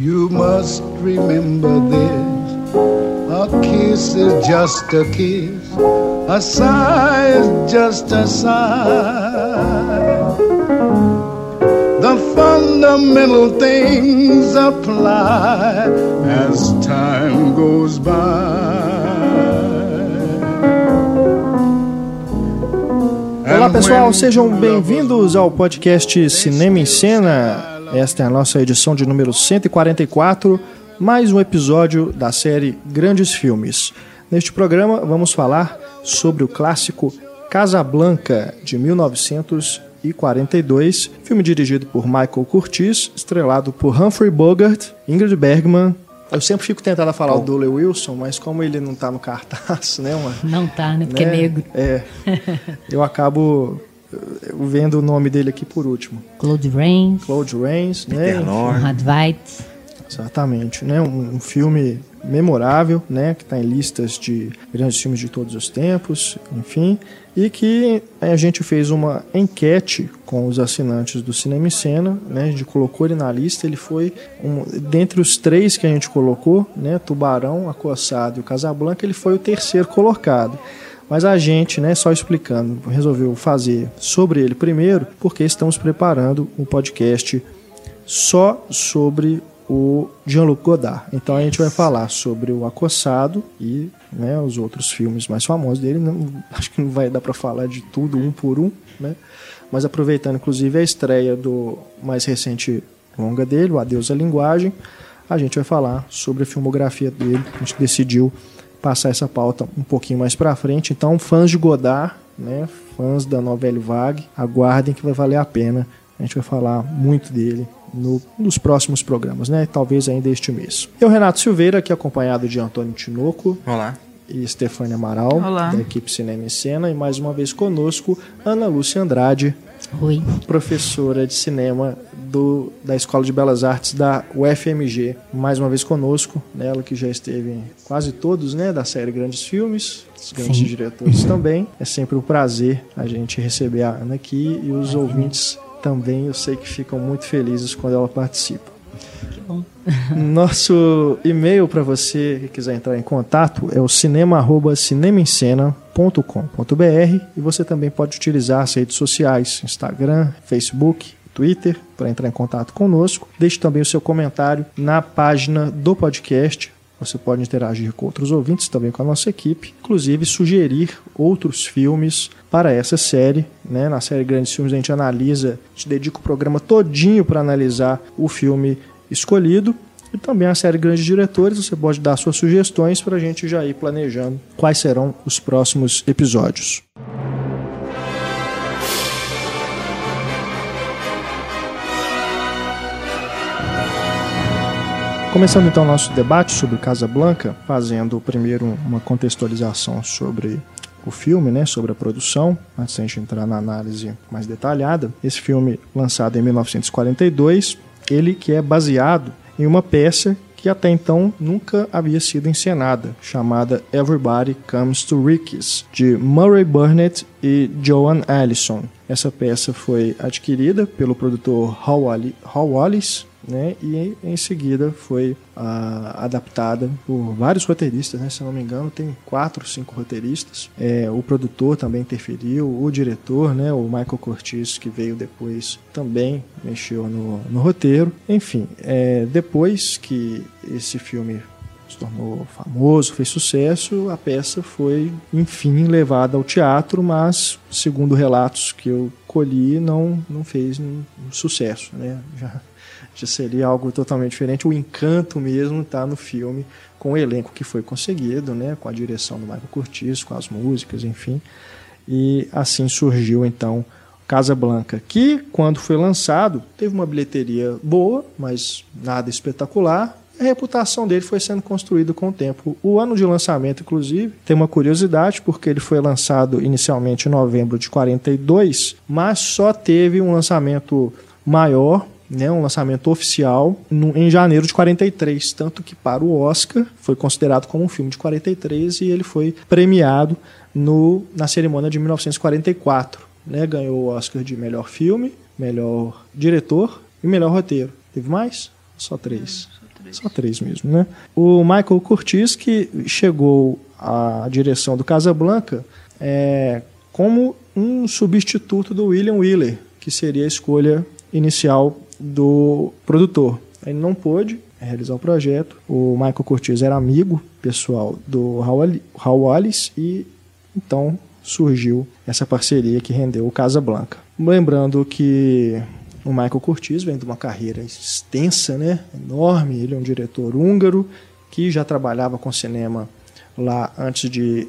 You must remember this. A kiss is just a kiss. A sigh is just a sigh. The fundamental things apply as time goes by. Olá pessoal, sejam bem-vindos ao podcast Cinema em Cena. Esta é a nossa edição de número 144, mais um episódio da série Grandes Filmes. Neste programa vamos falar sobre o clássico Casablanca de 1942, filme dirigido por Michael Curtiz, estrelado por Humphrey Bogart, Ingrid Bergman. Eu sempre fico tentando falar o Dooley Wilson, mas como ele não tá no cartaz, né, mano? Não tá, né? Porque é negro. É. Eu acabo vendo o nome dele aqui por último. Claude Rains, Claude Rains, né? Conrad Veidt. Exatamente, né? Um, um filme memorável, né? Que está em listas de grandes filmes de todos os tempos, enfim, e que a gente fez uma enquete com os assinantes do Cinema em Cena, né? A gente colocou ele na lista, ele foi um, dentre os três que a gente colocou, né? Tubarão, Acossado e o Casablanca, ele foi o terceiro colocado. Mas a gente, né, só explicando, resolveu fazer sobre ele primeiro, porque estamos preparando um podcast só sobre o Jean-Luc Godard. Então a gente vai falar sobre o Acossado e né, os outros filmes mais famosos dele. Não, acho que não vai dar para falar de tudo um por um, né? Mas aproveitando inclusive a estreia do mais recente longa dele, o Adeus à Linguagem, a gente vai falar sobre a filmografia dele. A gente decidiu passar essa pauta um pouquinho mais para frente. Então, fãs de Godard, né, fãs da novela Vague, aguardem que vai valer a pena. A gente vai falar muito dele no, nos próximos programas, né? Talvez ainda este mês. Eu, Renato Silveira, aqui acompanhado de Antônio Tinoco. Olá. E Stefânia Amaral, Olá. da equipe Cinema em Cena. E mais uma vez conosco, Ana Lúcia Andrade, Oi. professora de cinema do, da Escola de Belas Artes da UFMG. Mais uma vez conosco, ela que já esteve em quase todos, né, da série Grandes Filmes, os grandes Sim. diretores também. É sempre um prazer a gente receber a Ana aqui e os ouvintes também, eu sei que ficam muito felizes quando ela participa. Bom. Nosso e-mail para você que quiser entrar em contato é o cinema@cinemencena.com.br e você também pode utilizar as redes sociais, Instagram, Facebook, Twitter para entrar em contato conosco. Deixe também o seu comentário na página do podcast. Você pode interagir com outros ouvintes, também com a nossa equipe, inclusive sugerir outros filmes para essa série. Né? Na série Grandes Filmes a gente analisa, a gente dedica o programa todinho para analisar o filme escolhido. E também a série Grandes Diretores, você pode dar suas sugestões para a gente já ir planejando quais serão os próximos episódios. Começando então o nosso debate sobre Casablanca, fazendo primeiro uma contextualização sobre o filme, né, sobre a produção, antes de a gente entrar na análise mais detalhada. Esse filme, lançado em 1942, ele que é baseado em uma peça que até então nunca havia sido encenada, chamada Everybody Comes to Ricky's, de Murray Burnett e Joan Allison. Essa peça foi adquirida pelo produtor Hal Wallis, né, e em seguida foi ah, adaptada por vários roteiristas, né, se não me engano, tem quatro, cinco roteiristas. É, o produtor também interferiu, o diretor, né, o Michael Curtiz, que veio depois, também mexeu no, no roteiro. Enfim, é, depois que esse filme se tornou famoso, fez sucesso, a peça foi, enfim, levada ao teatro, mas, segundo relatos que eu colhi, não, não fez um sucesso, né? Já, já seria algo totalmente diferente. O encanto mesmo está no filme, com o elenco que foi conseguido, né? Com a direção do Michael Curtiz, com as músicas, enfim. E assim surgiu, então, Casa Blanca, que, quando foi lançado, teve uma bilheteria boa, mas nada espetacular, a reputação dele foi sendo construída com o tempo. O ano de lançamento, inclusive, tem uma curiosidade, porque ele foi lançado inicialmente em novembro de 42, mas só teve um lançamento maior, né, um lançamento oficial, no, em janeiro de 43. Tanto que para o Oscar foi considerado como um filme de 43 e ele foi premiado no, na cerimônia de 1944. Né, ganhou o Oscar de melhor filme, melhor diretor e melhor roteiro. Teve mais? Só três. Só três mesmo, né? O Michael Curtis, que chegou à direção do Casablanca é, como um substituto do William Wheeler, que seria a escolha inicial do produtor. Ele não pôde realizar o projeto. O Michael Curtis era amigo pessoal do Raul Wallace e então surgiu essa parceria que rendeu o Casablanca. Lembrando que o Michael Curtis vem de uma carreira extensa, né? enorme. Ele é um diretor húngaro que já trabalhava com cinema lá antes de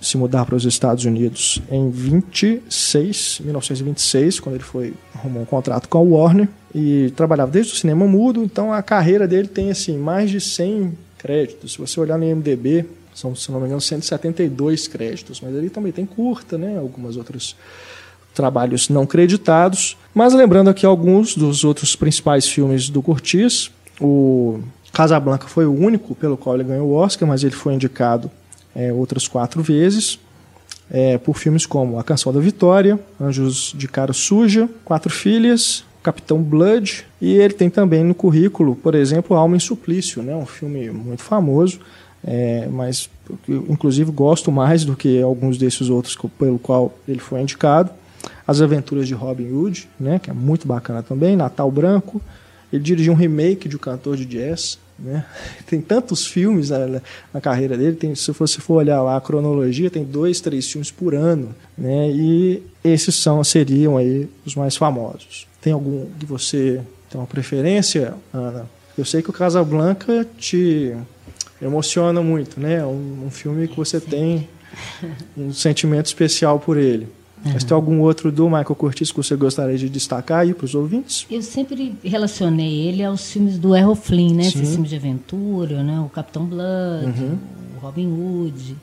se mudar para os Estados Unidos em 26, 1926, quando ele foi arrumou um contrato com a Warner e trabalhava desde o cinema mudo, então a carreira dele tem assim mais de 100 créditos. Se você olhar no IMDb, são, se não me engano, 172 créditos, mas ele também tem curta, né, algumas outras trabalhos não creditados. Mas lembrando aqui alguns dos outros principais filmes do Curtis, o Casablanca foi o único pelo qual ele ganhou o Oscar, mas ele foi indicado é, outras quatro vezes é, por filmes como A Canção da Vitória, Anjos de Cara Suja, Quatro Filhas, Capitão Blood, e ele tem também no currículo, por exemplo, Alma em Suplício, né, um filme muito famoso, é, mas eu, inclusive gosto mais do que alguns desses outros pelo qual ele foi indicado. As Aventuras de Robin Hood, né, que é muito bacana também, Natal Branco. Ele dirigiu um remake de O Cantor de Jazz, né? Tem tantos filmes na, na carreira dele. Tem, se você for olhar lá a cronologia, tem dois, três filmes por ano, né? E esses são seriam aí os mais famosos. Tem algum que você tem uma preferência, Ana? Eu sei que o Casablanca te emociona muito, né? Um, um filme que você tem um sentimento especial por ele. Uhum. Mas tem algum outro do Michael Curtis que você gostaria de destacar aí para os ouvintes? Eu sempre relacionei ele aos filmes do Errol Flynn, né? Esses filmes de aventura, né? O Capitão Blood, uhum. o Robin Hood.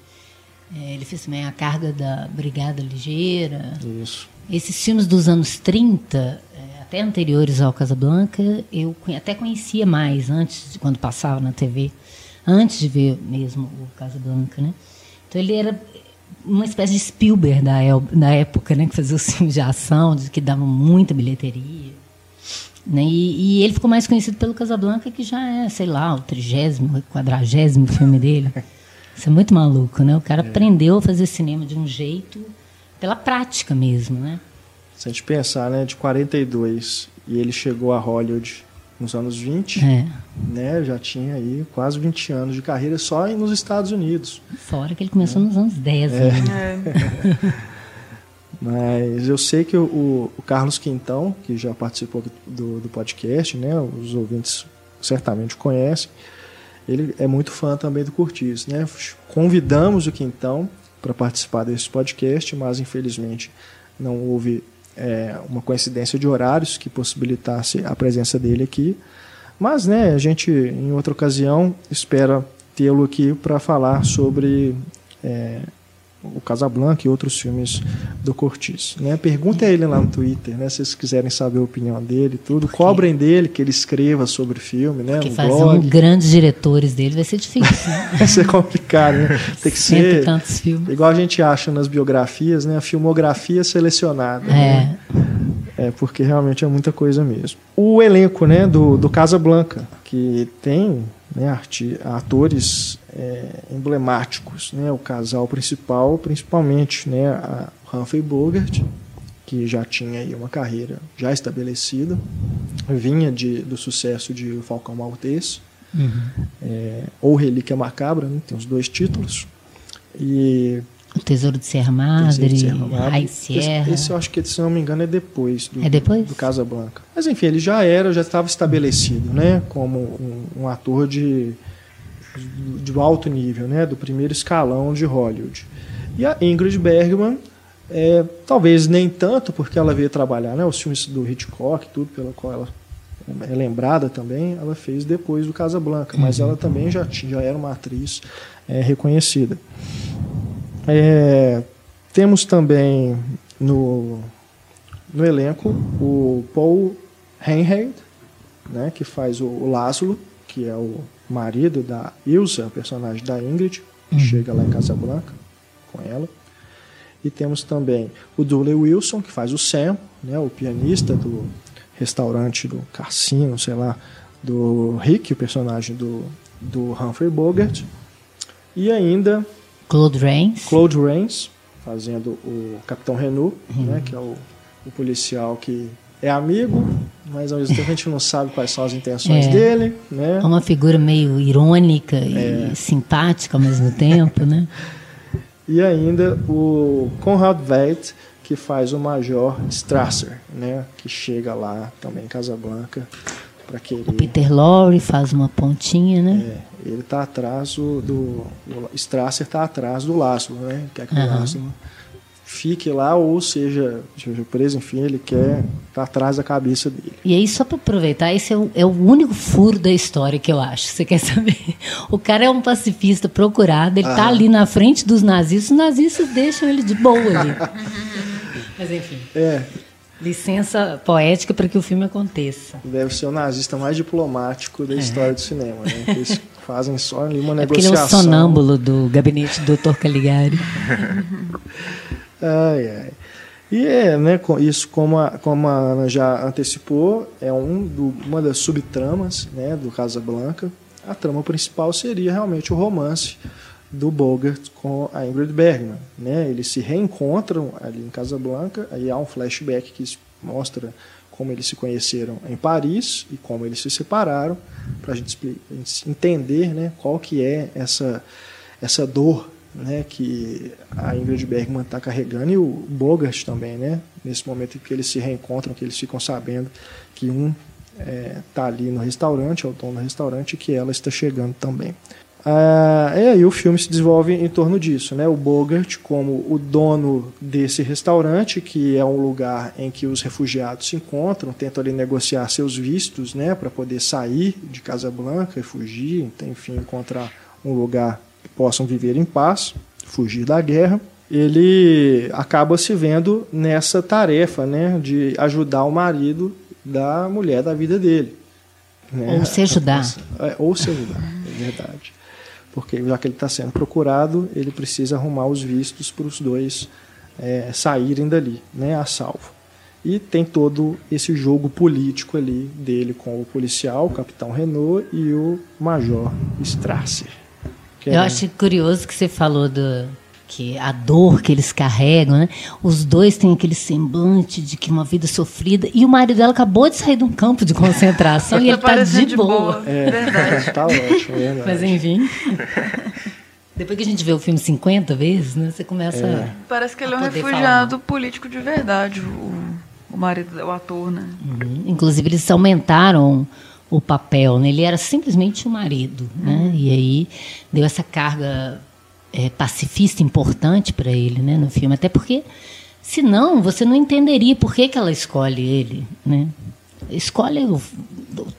É, ele fez também a carga da Brigada Ligeira. Isso. Esses filmes dos anos 30, é, até anteriores ao Casablanca, eu até conhecia mais antes, de, quando passava na TV, antes de ver mesmo o Casablanca, né? Então ele era uma espécie de Spielberg da, da época, né, que fazia os filmes de ação, que davam muita bilheteria. Né? E, e, ele ficou mais conhecido pelo Casablanca, que já é, sei lá, o trigésimo, quadragésimo filme dele. Isso é muito maluco, né? O cara é. aprendeu a fazer cinema de um jeito, pela prática mesmo, né? Se a gente pensar, né, de 42 e ele chegou a Hollywood nos anos 20, é. né? Já tinha aí quase 20 anos de carreira só nos Estados Unidos. Fora que ele começou é. nos anos 10. É. Né? Mas eu sei que o, o, Carlos Quintão, que já participou do, do podcast, né? Os ouvintes certamente conhecem. Ele é muito fã também do Curtis, né? Convidamos o Quintão para participar desse podcast, mas infelizmente não houve é, uma coincidência de horários que possibilitasse a presença dele aqui. Mas, né, a gente, em outra ocasião, espera tê-lo aqui para falar sobre é, o Casablanca e outros filmes do Cortis. Né? Pergunta a ele lá no Twitter, né? Se vocês quiserem saber a opinião dele, tudo. Cobrem dele que ele escreva sobre o filme, né? Porque um fazer blog. um grandes diretores dele vai ser difícil. Né? vai ser complicado, né? Tem que ser tantos filmes. igual a gente acha nas biografias, né? A filmografia selecionada. É. Né? É, porque realmente é muita coisa mesmo. O elenco, né, do, do Casa Blanca, que tem né, atores é, emblemáticos, né, o casal principal, principalmente né, a Humphrey Bogart, que já tinha aí uma carreira já estabelecida, vinha de, do sucesso de O Falcão Maltese, uhum. é, ou Relíquia Macabra, né, tem os dois títulos, e o Tesouro de Serra Madre, de Serra Madre. Sierra. Esse, esse, eu acho que, se não me engano, é depois do, é depois? do Casa Blanca. Mas enfim, ele já era, já estava estabelecido, né? Como um, um ator de, de alto nível, né? Do primeiro escalão de Hollywood. E a Ingrid Bergman, é, talvez nem tanto, porque ela veio trabalhar, né? Os filmes do Hitchcock, tudo pelo qual ela é lembrada também, ela fez depois do Casa Blanca, mas uhum. ela também já, já era uma atriz é, reconhecida. É, temos também no, no elenco o Paul Henreid, né, que faz o, o Lázaro, que é o marido da Ilsa, personagem da Ingrid, que uhum. chega lá em Casablanca com ela. E temos também o Dooley Wilson, que faz o Sam, né, o pianista do restaurante do Cassino, sei lá, do Rick, o personagem do, do Humphrey Bogart. E ainda Claude Rains. Claude Rains, fazendo o Capitão Renault, né, que é o, o policial que é amigo, mas ao mesmo tempo a gente não sabe quais são as intenções É. dele, né? É uma figura meio irônica É. e simpática ao mesmo tempo, né? E ainda o Conrad Veidt, que faz o Major Strasser, né, que chega lá também em Casablanca para querer. O Peter Lorre faz uma pontinha, né? É, ele está atrás do, do o Strasser está atrás do Laszlo, né? Quer que o Aham. Laszlo fique lá ou seja, seja preso, enfim, ele quer estar atrás da cabeça dele. E aí, só para aproveitar, esse é o, é o único furo da história que eu acho. Você quer saber? O cara é um pacifista procurado, ele tá Aham. ali na frente dos nazistas, os nazistas deixam ele de boa ali. Mas enfim, É, licença poética para que o filme aconteça. deve ser o nazista mais diplomático da história do cinema, né? Eles fazem só ali uma É ele é o negociação. sonâmbulo do gabinete do Dr. Caligari. Ai, ai. E é, né, isso, como a, como a Ana já antecipou, é um do, uma das subtramas né, do Casablanca. A trama principal seria realmente o romance do Bogart com a Ingrid Bergman. Né? Eles se reencontram ali em Casablanca, aí há um flashback que mostra como eles se conheceram em Paris e como eles se separaram, para a gente entender né, qual que é essa, essa dor né, que a Ingrid Bergman está carregando e o Bogart também, né, nesse momento em que eles se reencontram, que eles ficam sabendo que um está ali no restaurante, é o dono do restaurante, e que ela está chegando também. Ah, e aí o filme se desenvolve em torno disso, né? O Bogart como o dono desse restaurante, que é um lugar em que os refugiados se encontram, tentam ali negociar seus vistos, né, para poder sair de Casablanca e fugir, então, enfim, encontrar um lugar que possam viver em paz, fugir da guerra. Ele acaba se vendo nessa tarefa, né, de ajudar o marido da mulher da vida dele. né? Ou se ajudar. É, ou se ajudar, é verdade. Porque já que ele está sendo procurado, ele precisa arrumar os vistos para os dois é, saírem dali, né, a salvo. E tem todo esse jogo político ali dele com o policial, o capitão Renault e o major Strasser. Eu é- acho curioso que você falou do que a dor que eles carregam, né? Os dois têm aquele semblante de que uma vida sofrida e o marido dela acabou de sair de um campo de concentração e ele tá parecendo de boa. É, Verdade. tá ótimo, é verdade. Mas enfim. Depois que a gente vê o filme 50 vezes, né? Você começa É. Parece que ele é A um refugiado político de verdade, o, o marido, o ator, né? Uhum. Inclusive, eles aumentaram o papel, né? Ele era simplesmente o marido, né? E aí deu essa carga é, pacifista importante para ele, né? No filme, até porque, senão, você não entenderia por que, que ela escolhe ele, né? Escolhe, o-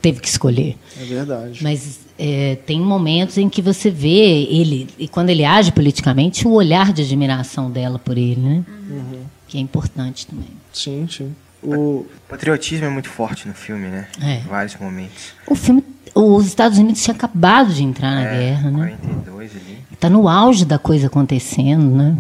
teve que escolher. É verdade. Mas é, tem momentos em que você vê ele, e quando ele age politicamente, o olhar de admiração dela por ele, né? Que é importante também. Sim, sim. O, O patriotismo é muito forte no filme, né? É. Em vários momentos. O filme, os Estados Unidos tinham acabado de entrar na é, guerra, né? 42 ali. Está no auge da coisa acontecendo, né?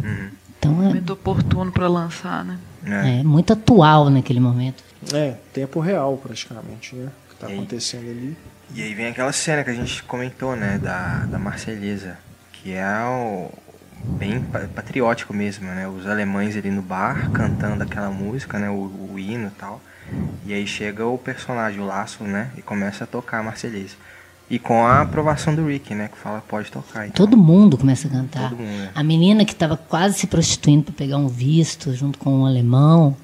Então Momento oportuno para lançar, né? É. é, é muito atual naquele momento. é, tempo real praticamente, né? O que está E aí? acontecendo ali. E aí vem aquela cena que a gente comentou, né? Da, da Marselhesa. Que é o, bem pa- patriótico mesmo, né? Os alemães ali no bar cantando aquela música, né? O, o hino e tal. E aí chega o personagem, o Laço, né? E começa a tocar a Marselhesa. E com a aprovação do Rick, né? Que fala, pode tocar. Então, Todo mundo começa a cantar. Mundo, é. A menina que estava quase se prostituindo para pegar um visto junto com um alemão.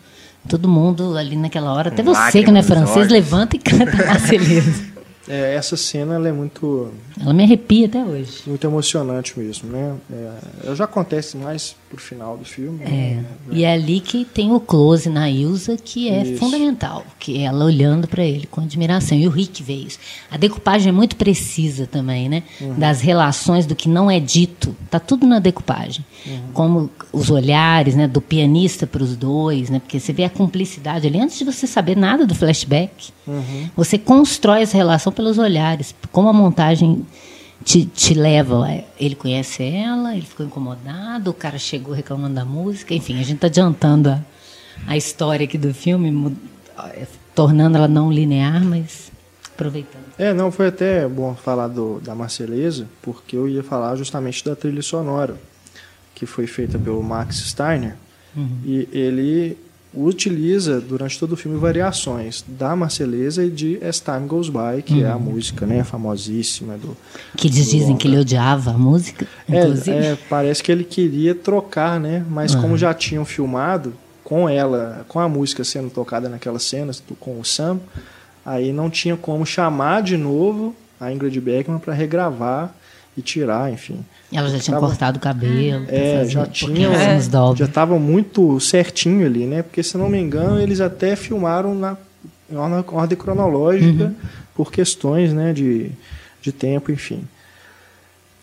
Todo mundo ali naquela hora, até Com você que não é francês, olhos. levanta e canta Marselhesa. É, essa cena ela é muito Ela me arrepia até hoje. muito emocionante mesmo, né? É, já acontece mais pro final do filme. É. né? E é ali que tem o close na Ilza, que é Isso. fundamental, que é ela olhando para ele com admiração. E o Rick vê isso. A decupagem é muito precisa também, né? Das relações do que não é dito. Tá tudo na decupagem. Como os olhares, né, do pianista para os dois, né? Porque você vê a cumplicidade ali antes de você saber nada do flashback. Você constrói essa relação pelos olhares, como a montagem te, te leva. é, Ele conhece ela, ele ficou incomodado, o cara chegou reclamando da música. Enfim, a gente está adiantando a, a história aqui do filme, é, tornando ela não linear, mas Aproveitando. É, não, foi até bom falar do, da Marceleza, porque eu ia falar justamente da trilha sonora, que foi feita pelo Max Steiner, e ele utiliza durante todo o filme variações da Marceleza e de As Time Goes By, que é a música né, famosíssima do... Que eles do dizem que ele odiava a música. É, é, parece que ele queria trocar, né? Mas como já tinham filmado com ela, com a música sendo tocada naquelas cenas com o Sam, aí não tinha como chamar de novo a Ingrid Bergman para regravar e tirar, enfim. Ela já tinha Tava- cortado o cabelo. É, fazer já tinha, dobra. já estava muito certinho ali, né? Porque se não me engano eles até filmaram na em ordem- cronológica Uhum. por questões, né, de, de tempo, enfim.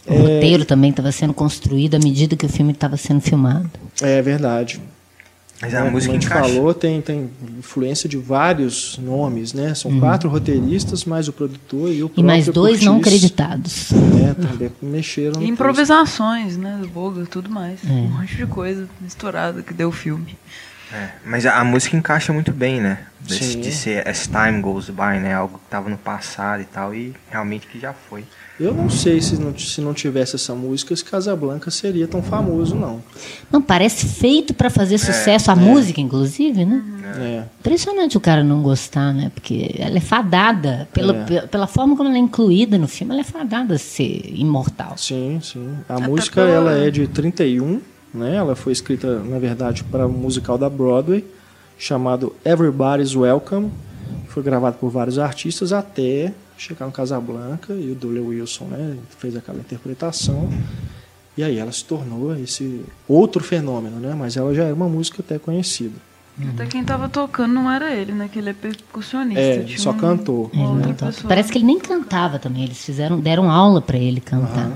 O roteiro também estava sendo construído à medida que o filme estava sendo filmado. É verdade. Mas né, a como música a gente encaixa. falou, tem, tem influência de vários nomes, né? São quatro roteiristas, mais o produtor e o E mais próprio dois não Curtis, creditados. né, também mexeram no E improvisações, né? Do Boga, tudo mais. Um monte de coisa misturada que deu o filme. É, mas a, a música encaixa muito bem, né? Desse- de ser As Time Goes By, né? Algo que tava no passado e tal, e realmente que já foi. Eu não sei se não, se não tivesse essa música, esse Casablanca seria tão famoso, não. Não, parece feito para fazer sucesso, a música, inclusive, né? É. Impressionante o cara não gostar, né? Porque ela é fadada, pela, É. pe- pela forma como ela é incluída no filme, ela é fadada a ser imortal. Sim, sim. A música pela- ela é de 31, né? Ela foi escrita, na verdade, para um musical da Broadway chamado Everybody's Welcome. Foi gravado por vários artistas até chegar no Casablanca e o Dooley Wilson, né, fez aquela interpretação. E aí ela se tornou esse outro fenômeno, né? Mas ela já era uma música até conhecida. Até quem tava tocando não era ele, né? Que ele é percussionista. É, só um- cantou. Parece que ele nem cantava também. Eles fizeram, deram aula para ele cantar.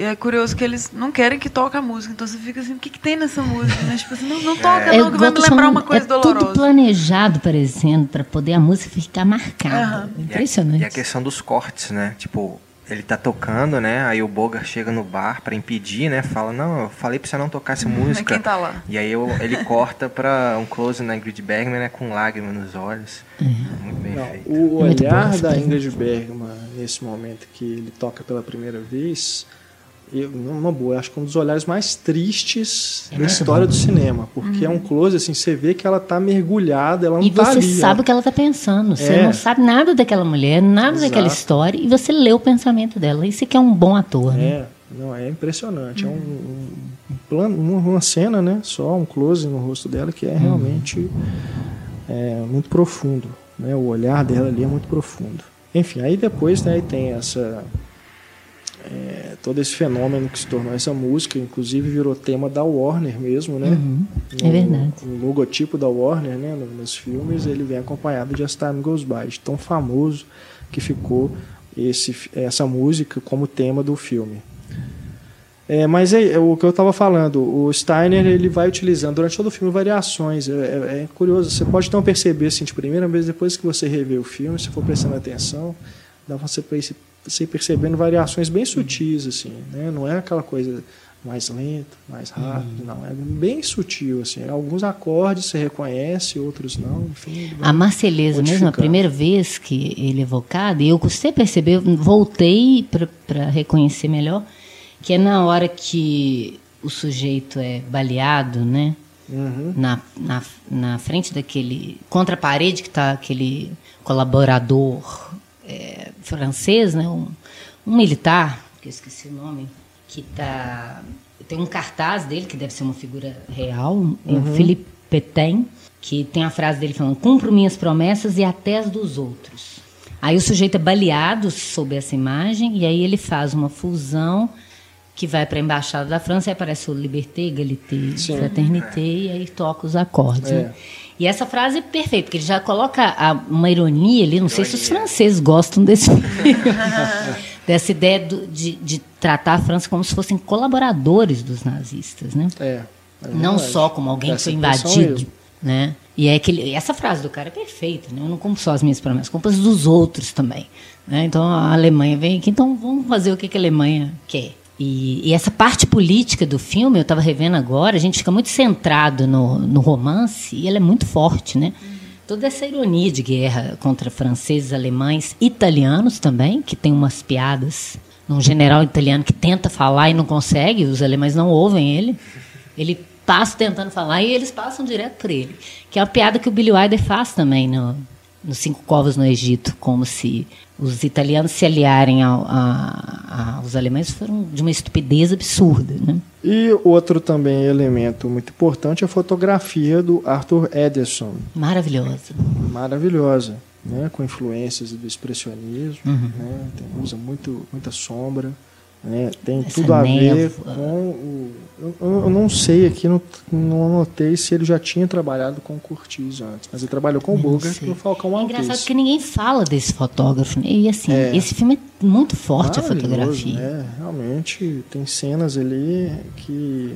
E é curioso que eles não querem que toque a música. Então você fica assim, o que, que tem nessa música? Né? Tipo assim, não, não toca É, não, que vai me lembrar uma coisa é dolorosa. tudo planejado, parecendo, para poder a música ficar marcada. Aham. E a- Impressionante. E a, questão dos cortes, né? Tipo, ele tá tocando, né? Aí o Bogart chega no bar pra impedir, né? Fala, não, eu falei pra você não tocar essa música. quem tá lá? E aí eu- ele corta pra um close na Ingrid Bergman, né? Com lágrimas nos olhos. Muito bem Não, feito. o olhar da. Ingrid Bergman nesse momento que ele toca pela primeira vez, eu, numa boa, acho que é um dos olhares mais tristes É da muito história bom. do cinema, porque é um close assim, você vê que ela tá mergulhada, ela não E tá você ali, sabe o que ela está pensando. Você É. não sabe nada daquela mulher, nada daquela Exato. história, e você lê o pensamento dela. Isso que é um bom ator, né? É, não, é impressionante. É um, um- um plano, uma, uma cena, né? Só um close no rosto dela que é realmente é, muito profundo. Né? O olhar dela ali é muito profundo. Enfim, aí depois né, aí tem essa. É, todo esse fenômeno que se tornou essa música, inclusive virou tema da Warner mesmo, né? Uhum, é verdade. O logotipo da Warner, né, no- nos filmes, ele vem acompanhado de As Time Goes By, de tão famoso que ficou esse, essa música como tema do filme. É, mas é, é o que eu estava falando, o Steiner ele vai utilizando durante todo o filme variações. É, é- é curioso, você pode não perceber assim de primeira vez, depois que você revê o filme, se for prestando atenção, dá pra você, você percebendo variações bem sutis, assim, né? Não é aquela coisa mais lenta, mais rápida, não. É bem sutil, assim. Alguns acordes você reconhece, outros não, enfim. A Marceleza mesmo, a primeira vez que ele é evocado, e eu custei perceber, eu voltei para reconhecer melhor, que é na hora que o sujeito é baleado, né? Uhum. Na, na, na frente daquele. contra a parede que está aquele colaborador é, francês, né? Um, um militar, que eu esqueci o nome, que tá. Tem um cartaz dele, que deve ser uma figura real, é o Philippe Petain, que tem a frase dele falando: cumpro minhas promessas e até as dos outros. Aí o sujeito é baleado sob essa imagem, e aí ele faz uma fusão que vai para a Embaixada da França e aparece o Liberté, Égalité, Sim. Fraternité, e aí toca os acordes. É. né? E essa frase é perfeita, porque ele já coloca a- uma ironia ali, não sei se os Ironia. franceses gostam desse dessa ideia do- de, de tratar a França como se fossem colaboradores dos nazistas, né? É, é não só como alguém que foi invadido. Né? E é aquele, essa frase do cara é perfeita, né? Eu não compro só as minhas promessas, compro as dos outros também. né? Então a Alemanha vem aqui, então vamos fazer o que, que a Alemanha quer. E, e essa parte política do filme, eu estava revendo agora, a gente fica muito centrado no, no romance e ela é muito forte, né? toda essa ironia de guerra contra franceses, alemães, italianos também, que tem umas piadas. Um general italiano que tenta falar e não consegue, os alemães não ouvem ele. Ele passa tentando falar e eles passam direto por ele. Que é uma piada que o Billy Wilder faz também no, nos Cinco Covos no Egito, como se os italianos se aliarem ao, a, aos alemães foram de uma estupidez absurda. Né? E outro também elemento muito importante é a fotografia do Arthur Ederson. Maravilhosa. Maravilhosa, né? com influências do expressionismo, uhum. né? Tem, usa muito, muita sombra. Né? Tem Essa tudo a ver com o. Eu, eu, não sei aqui, não, não anotei se ele já tinha trabalhado com o Curtiz antes, mas ele trabalhou com o Bogart no Falcão Maltese. É engraçado que ninguém fala desse fotógrafo. Né? E assim, é. esse filme é muito forte a fotografia. É, realmente tem cenas ali que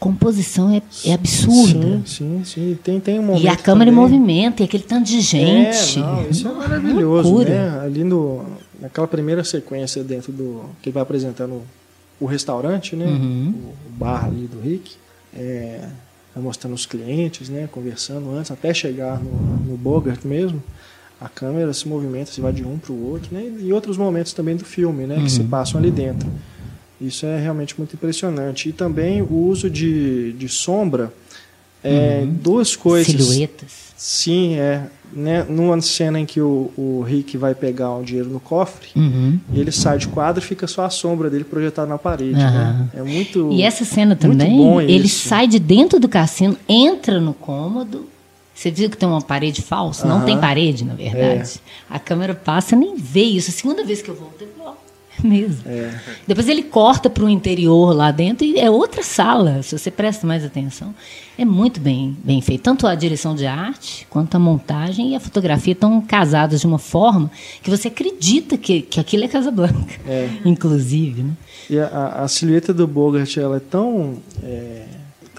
composição é, é absurda. Sim, sim, sim. Tem, tem um e a câmera também... em movimento, e aquele tanto de gente. É, não, isso é maravilhoso, né? Ali no, naquela primeira sequência dentro do que ele vai apresentando o restaurante, né, uhum. o, bar ali do Rick, é, vai mostrando os clientes, né, conversando antes até chegar no, no Bogart mesmo. A câmera se movimenta, se vai de um para o outro, né, e outros momentos também do filme, né, uhum. que se uhum. passam ali dentro. Isso é realmente muito impressionante. E também o uso de, de sombra, é, uhum. duas coisas. Silhuetas. Sim, é né, numa cena em que o, o Rick vai pegar um dinheiro no cofre, uhum. e ele sai de quadro e fica só a sombra dele projetada na parede. Uhum. Né? É muito. E essa cena também, ele isso. sai de dentro do cassino, entra no cômodo. Você viu que tem uma parede falsa? Uhum. Não tem parede, na verdade. É. A câmera passa nem vê isso. A segunda vez que eu voltei, ó, mesmo. É. Depois ele corta para o interior lá dentro e é outra sala, se você presta mais atenção. É muito bem, bem feito. Tanto a direção de arte, quanto a montagem e a fotografia estão casadas de uma forma que você acredita que, que aquilo é Casablanca, é. inclusive. Né? E a, a, silhueta do Bogart ela é tão. É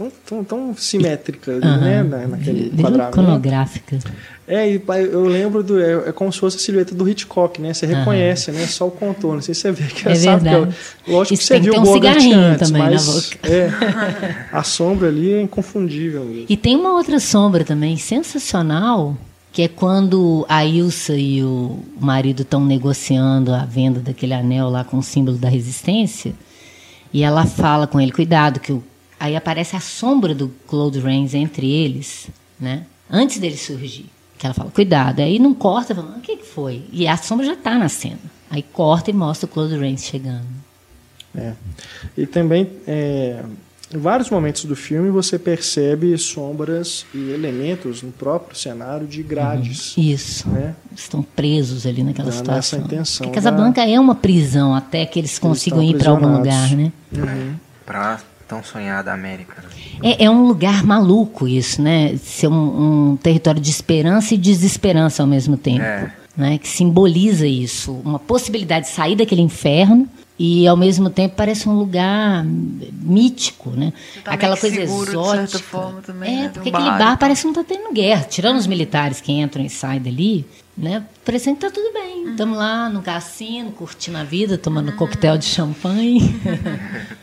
tão, tão, tão simétrica, uhum. né? Na, naquele quadramento. iconográfica. É, e eu lembro do. É, é, como se fosse a silhueta do Hitchcock, né? Você reconhece, uhum. né? Só o contorno. Assim, você vê que é sabe verdade. que lógico Isso que você viu um o Bogart antes, também mas. É, a sombra ali é inconfundível. Mesmo. E tem uma outra sombra também sensacional, que é quando a Ilsa e o marido estão negociando a venda daquele anel lá com o símbolo da resistência. E ela fala com ele, cuidado, que o Aí aparece a sombra do Claude Rains entre eles, né? Antes dele surgir. Que ela fala, cuidado. Aí não corta, fala, o que, que foi? E a sombra já está na cena. Aí corta e mostra o Claude Rains chegando. É. E também, é, em vários momentos do filme, você percebe sombras e elementos no próprio cenário de grades. Uhum. Isso. Né? Estão presos ali naquela situação. Nessa intenção. Porque Casablanca da... é uma prisão até que eles consigam ir para algum lugar, né? Uhum. Para tão sonhada América. É, é, um lugar maluco isso, né? Ser um, um, território de esperança e desesperança ao mesmo tempo. É. Né? Que simboliza isso. Uma possibilidade de sair daquele inferno e ao mesmo tempo parece um lugar mítico, né? Tá Aquela coisa seguro, exótica. De certa forma, também, é, né? porque um aquele bar parece que não está tendo guerra. Tirando os militares que entram e saem dali, né? Parecendo que está tudo bem. Estamos uhum. lá no cassino, curtindo a vida, tomando uhum. coquetel de champanhe.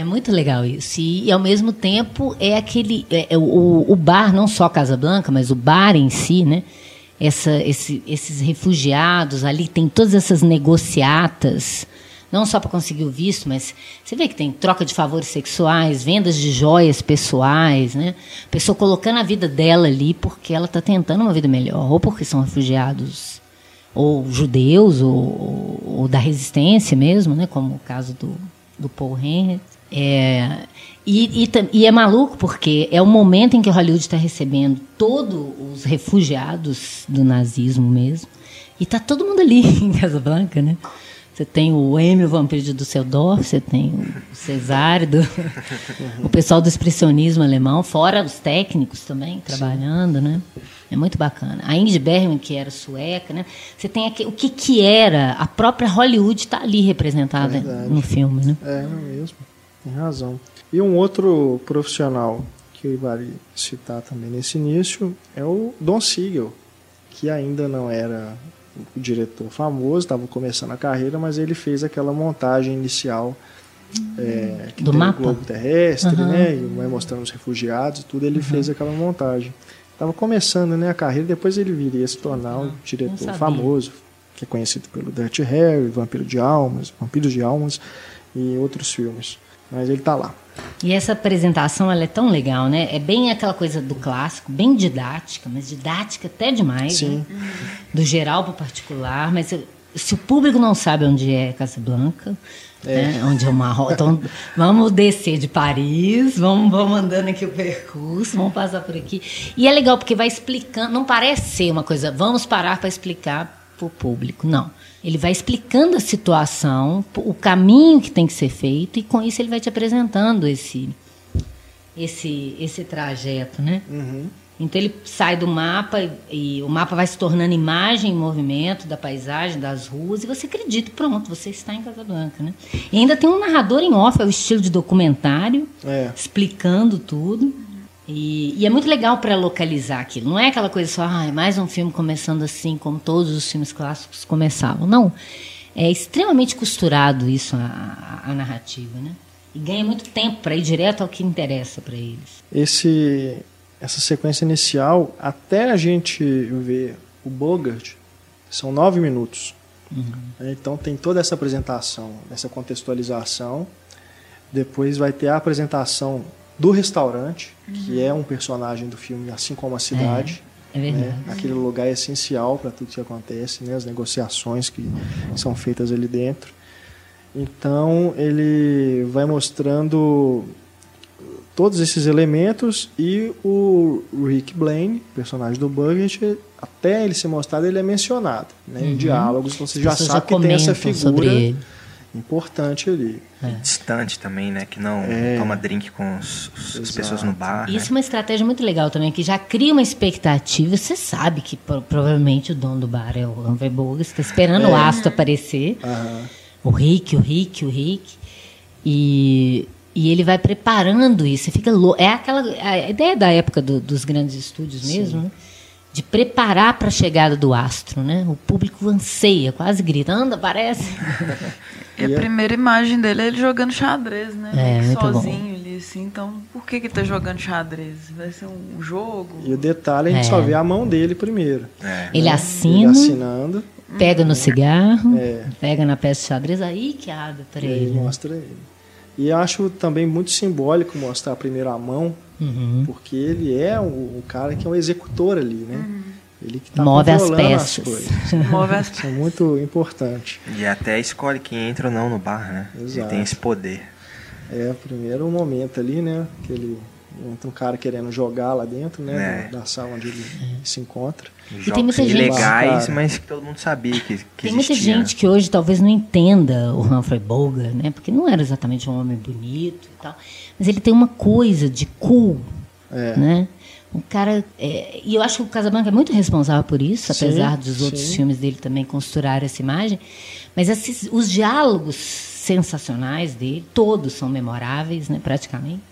É muito legal isso. E, ao mesmo tempo é aquele. É, é, o, o bar, não só Casa Blanca, mas o bar em si, né? Essa, esse, esses refugiados ali, tem todas essas negociatas, não só para conseguir o visto, mas você vê que tem troca de favores sexuais, vendas de joias pessoais, né? Pessoa colocando a vida dela ali porque ela está tentando uma vida melhor, ou porque são refugiados, ou judeus, ou, ou da resistência mesmo, né? Como o caso do, do Paul Henry. É, e, e, e, é maluco porque é o momento em que Hollywood está recebendo todos os refugiados do nazismo mesmo. E tá todo mundo ali em Casablanca, né? Você tem o Emil Vampiro de Düsseldorf, você tem o Cesário, do, o pessoal do expressionismo alemão, fora os técnicos também trabalhando, Sim. né? É muito bacana. A Ingrid Bergman, que era sueca, né? Você tem aqui, o que que era a própria Hollywood está ali representada é no filme, né? É, mesmo. Tem razão. E um outro profissional que vale citar também nesse início é o Don Siegel, que ainda não era o diretor famoso, estava começando a carreira, mas ele fez aquela montagem inicial é, do mapa? globo terrestre, uhum. né? E vai mostrando os refugiados e tudo, ele uhum. fez aquela montagem. Estava começando né, a carreira, depois ele viria se tornar um diretor famoso, que é conhecido pelo Dirty Harry, Vampiro de Almas, Vampiros de Almas e outros filmes. Mas ele está lá. E essa apresentação ela é tão legal, né? É bem aquela coisa do clássico, bem didática, mas didática até demais. Sim. né? Do geral para o particular, mas se o público não sabe onde é Casablanca, né? onde é o Marrocos, então vamos descer de Paris, vamos, vamos andando aqui o percurso, vamos passar por aqui. E é legal porque vai explicando, não parece ser uma coisa, vamos parar para explicar para o público, não. Ele vai explicando a situação, o caminho que tem que ser feito, e com isso ele vai te apresentando esse, esse, esse trajeto, né? Então ele sai do mapa e, e o mapa vai se tornando imagem em movimento da paisagem, das ruas, e você acredita, pronto, você está em Casablanca, né? E ainda tem um narrador em off, é o estilo de documentário, É. explicando tudo. E, e é muito legal para localizar aquilo. Não é aquela coisa só, ah, é mais um filme começando assim, como todos os filmes clássicos começavam. Não. É extremamente costurado isso, a, a- a narrativa, né? E ganha muito tempo para ir direto ao que interessa para eles. Esse, essa sequência inicial, até a gente ver o Bogart, são nove minutos. Né? Então tem toda essa apresentação, essa contextualização. Depois vai ter a apresentação do restaurante, que é um personagem do filme, assim como a cidade. É verdade. né? Aquele lugar é essencial para tudo que acontece, né? as negociações que são feitas ali dentro. Então ele vai mostrando todos esses elementos e o Rick Blaine, personagem do Bucket, até ele ser mostrado, ele é mencionado. Né? Em diálogos você já sabe que tem essa figura. Importante ali. Distante também, né? Que não É. toma drink com os- os- as pessoas no bar. Né? Isso é uma estratégia muito legal também, que já cria uma expectativa. Você sabe que pro- provavelmente o dono do bar é o Humphrey Bogart, está esperando o astro aparecer. Aham. O Rick, o Rick, o Rick. E, e ele vai preparando isso. Você fica louco. É aquela a ideia da época do- dos grandes estúdios mesmo, né? De preparar para a chegada do astro, né? O público anseia, quase gritando, aparece. E a primeira imagem dele é ele jogando xadrez, né? É, Meio muito bom. sozinho ali, assim. Então, por que que ele tá jogando xadrez? Vai ser um jogo? E o detalhe, a gente É. só vê a mão dele primeiro. É. Ele Ele assina, assinando, pega no cigarro, É. pega na peça de xadrez, aí que abre para e aí ele. né? mostra ele. E eu acho também muito simbólico mostrar primeiro a mão, Uhum. porque ele é o, o cara que é o executor ali, né? Ele que tá Move as peças. coisas. Move as Isso é muito importante. E até escolhe quem entra ou não no bar, né? Ele Exato. tem esse poder. É, primeiro o momento ali, né? Que ele entra um cara querendo jogar lá dentro, né? É. Da, da sala onde ele se encontra. Jogos tem muita gente- ilegais, Cara. mas que todo mundo sabia que, que Tem muita existia. gente que hoje talvez não entenda o Humphrey Bogart, né? Porque não era exatamente um homem bonito e tal. Mas ele tem uma coisa de cool, É. né? O cara... é, e eu acho que o Casablanca é muito responsável por isso, Sim, apesar dos outros sim. filmes dele também construir essa imagem. Mas esses, os diálogos sensacionais dele, todos são memoráveis, né? Praticamente.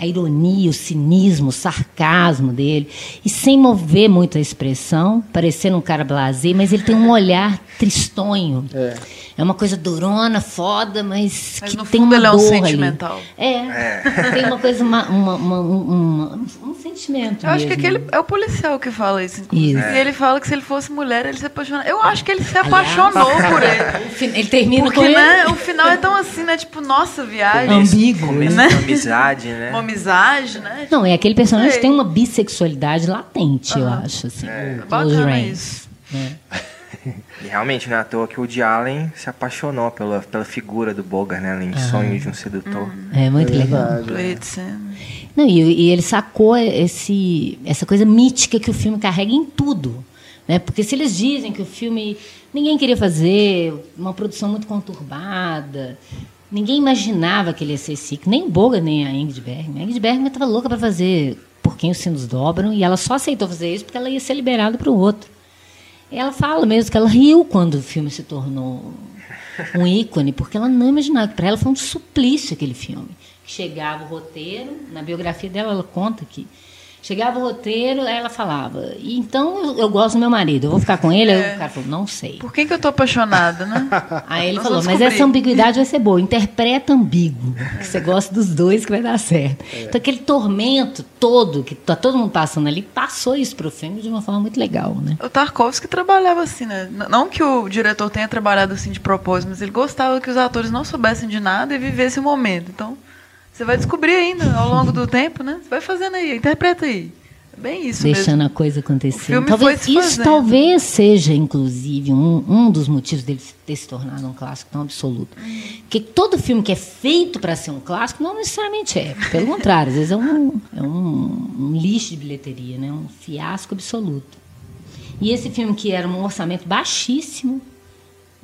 A ironia, o cinismo, o sarcasmo dele. E sem mover muito a expressão, parecendo um cara blasé, mas ele tem um olhar tristonho. É. É uma coisa durona, foda, mas, Mas que no tem fundo uma ele é um dor ali. sentimental. É, tem uma coisa, uma, uma- uma- uma- um, um sentimento Eu acho que mesmo. aquele é o policial que fala isso. Isso. E ele fala que se ele fosse mulher, ele se apaixonaria. Eu acho que ele se apaixonou por ele. Ele termina Porque, com ele né, o final é tão assim, né? Tipo, nossa, viagem. ambíguo. Começo né? amizade, né? Uma amizade, né? Não, é aquele personagem que tem uma bissexualidade latente, eu acho. Assim, o Close Bacana isso. né? E realmente não é à toa que o Woody Allen se apaixonou pela, pela figura do Bogart, né? Além de sonho de um sedutor. É muito é legal. verdade, é. Não, e, e ele sacou esse, essa coisa mítica que o filme carrega em tudo. Né? Porque se eles dizem que o filme ninguém queria fazer, uma produção muito conturbada, ninguém imaginava que ele ia ser sick, nem Boga, nem a Ingrid Bergman. A Ingrid Bergman estava louca para fazer Por Quem os Sinos Dobram, e ela só aceitou fazer isso porque ela ia ser liberada para o outro. Ela fala mesmo que ela riu quando o filme se tornou um ícone, porque ela não imaginava que para ela foi um suplício aquele filme. Chegava o roteiro, na biografia dela ela conta que Chegava o roteiro, aí ela falava, então eu, eu gosto do meu marido, eu vou ficar com ele? É. o cara falou, não sei. Por quem que eu tô apaixonada, né? Aí ele Nós falou, mas descobrir." essa ambiguidade vai ser boa, interpreta ambíguo, que você gosta dos dois que vai dar certo. É. Então aquele tormento todo que tá todo mundo passando ali, passou isso pro filme de uma forma muito legal, né? O Tarkovsky trabalhava assim, né? Não que o diretor tenha trabalhado assim de propósito, mas ele gostava que os atores não soubessem de nada e vivessem o momento. Então, você vai descobrir ainda ao longo do tempo, né? Você vai fazendo aí, interpreta aí. É bem isso deixando mesmo. a coisa acontecer. Talvez isso fazendo. talvez seja, inclusive, um, um dos motivos dele ter se tornado um clássico tão absoluto. Porque todo filme que é feito para ser um clássico não necessariamente é. Pelo contrário, às vezes é um, é um, um lixo de bilheteria, né? um fiasco absoluto. E esse filme que era um orçamento baixíssimo,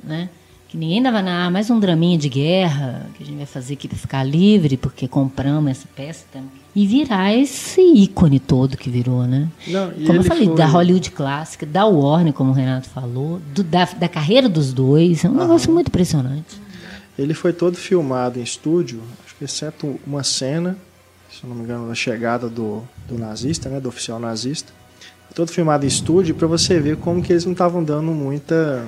né? Que ninguém dava nada, mais um draminha de guerra que a gente vai fazer aqui para ficar livre, porque compramos essa peça. que- E virar esse ícone todo que virou, né? Não, como eu falei, foi- da Hollywood clássica, da Warner, como o Renato falou, do- da, da carreira dos dois, é um negócio muito impressionante. Ele foi todo filmado em estúdio, acho que exceto uma cena, se não me engano, da chegada do, do nazista, né, do oficial nazista. Todo filmado em estúdio para você ver como que eles não estavam dando muita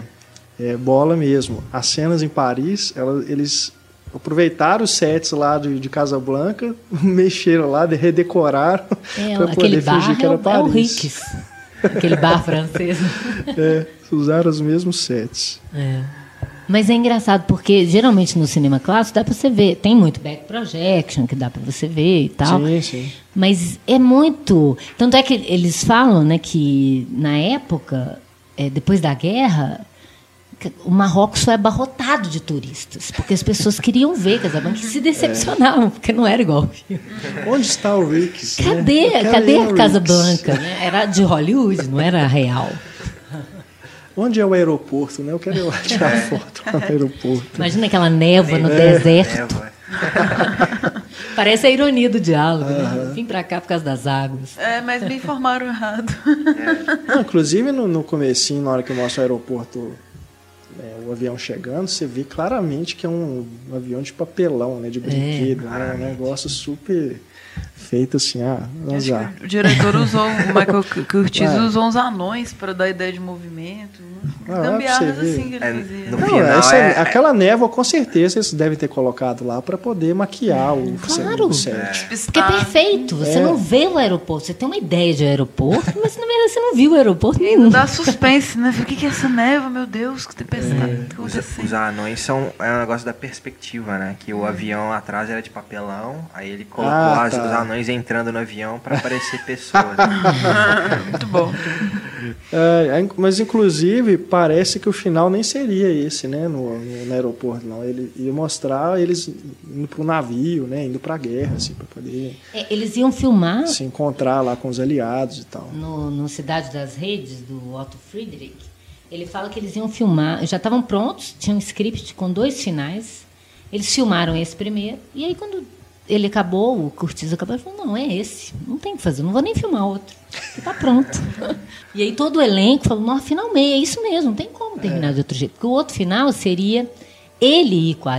é, bola mesmo. As cenas em Paris, ela- eles aproveitaram os sets lá de, de Casablanca, mexeram lá, de- redecoraram É, para aquele poder bar fingir que é o, era é o Paris. Ricks. Aquele bar francês. É, usaram os mesmos sets. É. Mas é engraçado porque geralmente no cinema clássico dá pra você ver, tem muito back projection que dá pra você ver e tal. Sim, sim. Mas é muito. Tanto é que eles falam né, que na época, é, depois da guerra, o Marrocos foi abarrotado de turistas, porque as pessoas queriam ver Casablanca e se decepcionavam, porque não era igual. ao. Onde está o Ricks? né? Cadê? Eu quero Cadê a Casablanca? Né? Era de Hollywood, não era real. Onde é o aeroporto, né? Eu quero ir lá tirar foto no aeroporto. Imagina aquela névoa no É. deserto. Névoa. Parece a ironia do diálogo. Né? Vim pra cá por causa das águas. É, mas me informaram errado. Não, inclusive no, no comecinho, na hora que mostra o aeroporto, é, o avião chegando, você vê claramente que é um, um avião de papelão, né? De brinquedo, né? Um negócio super feito assim, ah, azar. que o diretor usou, o Michael Curtiz Vai. usou uns anões para dar ideia de movimento. Ah, Gambiarras assim que ele É, fazia. Não, final essa- é- aquela névoa com certeza eles devem ter colocado lá para poder maquiar o, Claro. o set. Porque é perfeito. Você É. não vê o aeroporto. Você tem uma ideia de aeroporto, mas na verdade você não viu o aeroporto nenhum. ainda dá suspense, né? O que, que é essa névoa, meu Deus? Que tempestade. O que Os, aconteceu? os anões são é um negócio da perspectiva, né? Que o avião atrás era de papelão, aí ele colocou Ah, as- tá. Os anões entrando no avião pra parecer pessoas. Muito bom. É, é, mas inclusive parece que o final nem seria esse, né, no, no- no aeroporto, não. Ele ia mostrar eles indo pro navio, né, indo pra guerra, assim, para poder É, eles iam filmar se encontrar lá com os aliados e tal. no, no Cidade das Redes, do Otto Friedrich. Ele fala que eles iam filmar, já estavam prontos, tinha um script com dois finais. Eles filmaram esse primeiro, e aí quando ele acabou, o Curtiz acabou, ele falou, não, é esse, não tem o que fazer, não vou nem filmar outro, tá pronto. e aí todo o elenco falou, não, finalmente, é isso mesmo, não tem como terminar de outro jeito. Porque o outro final seria ele ir com a,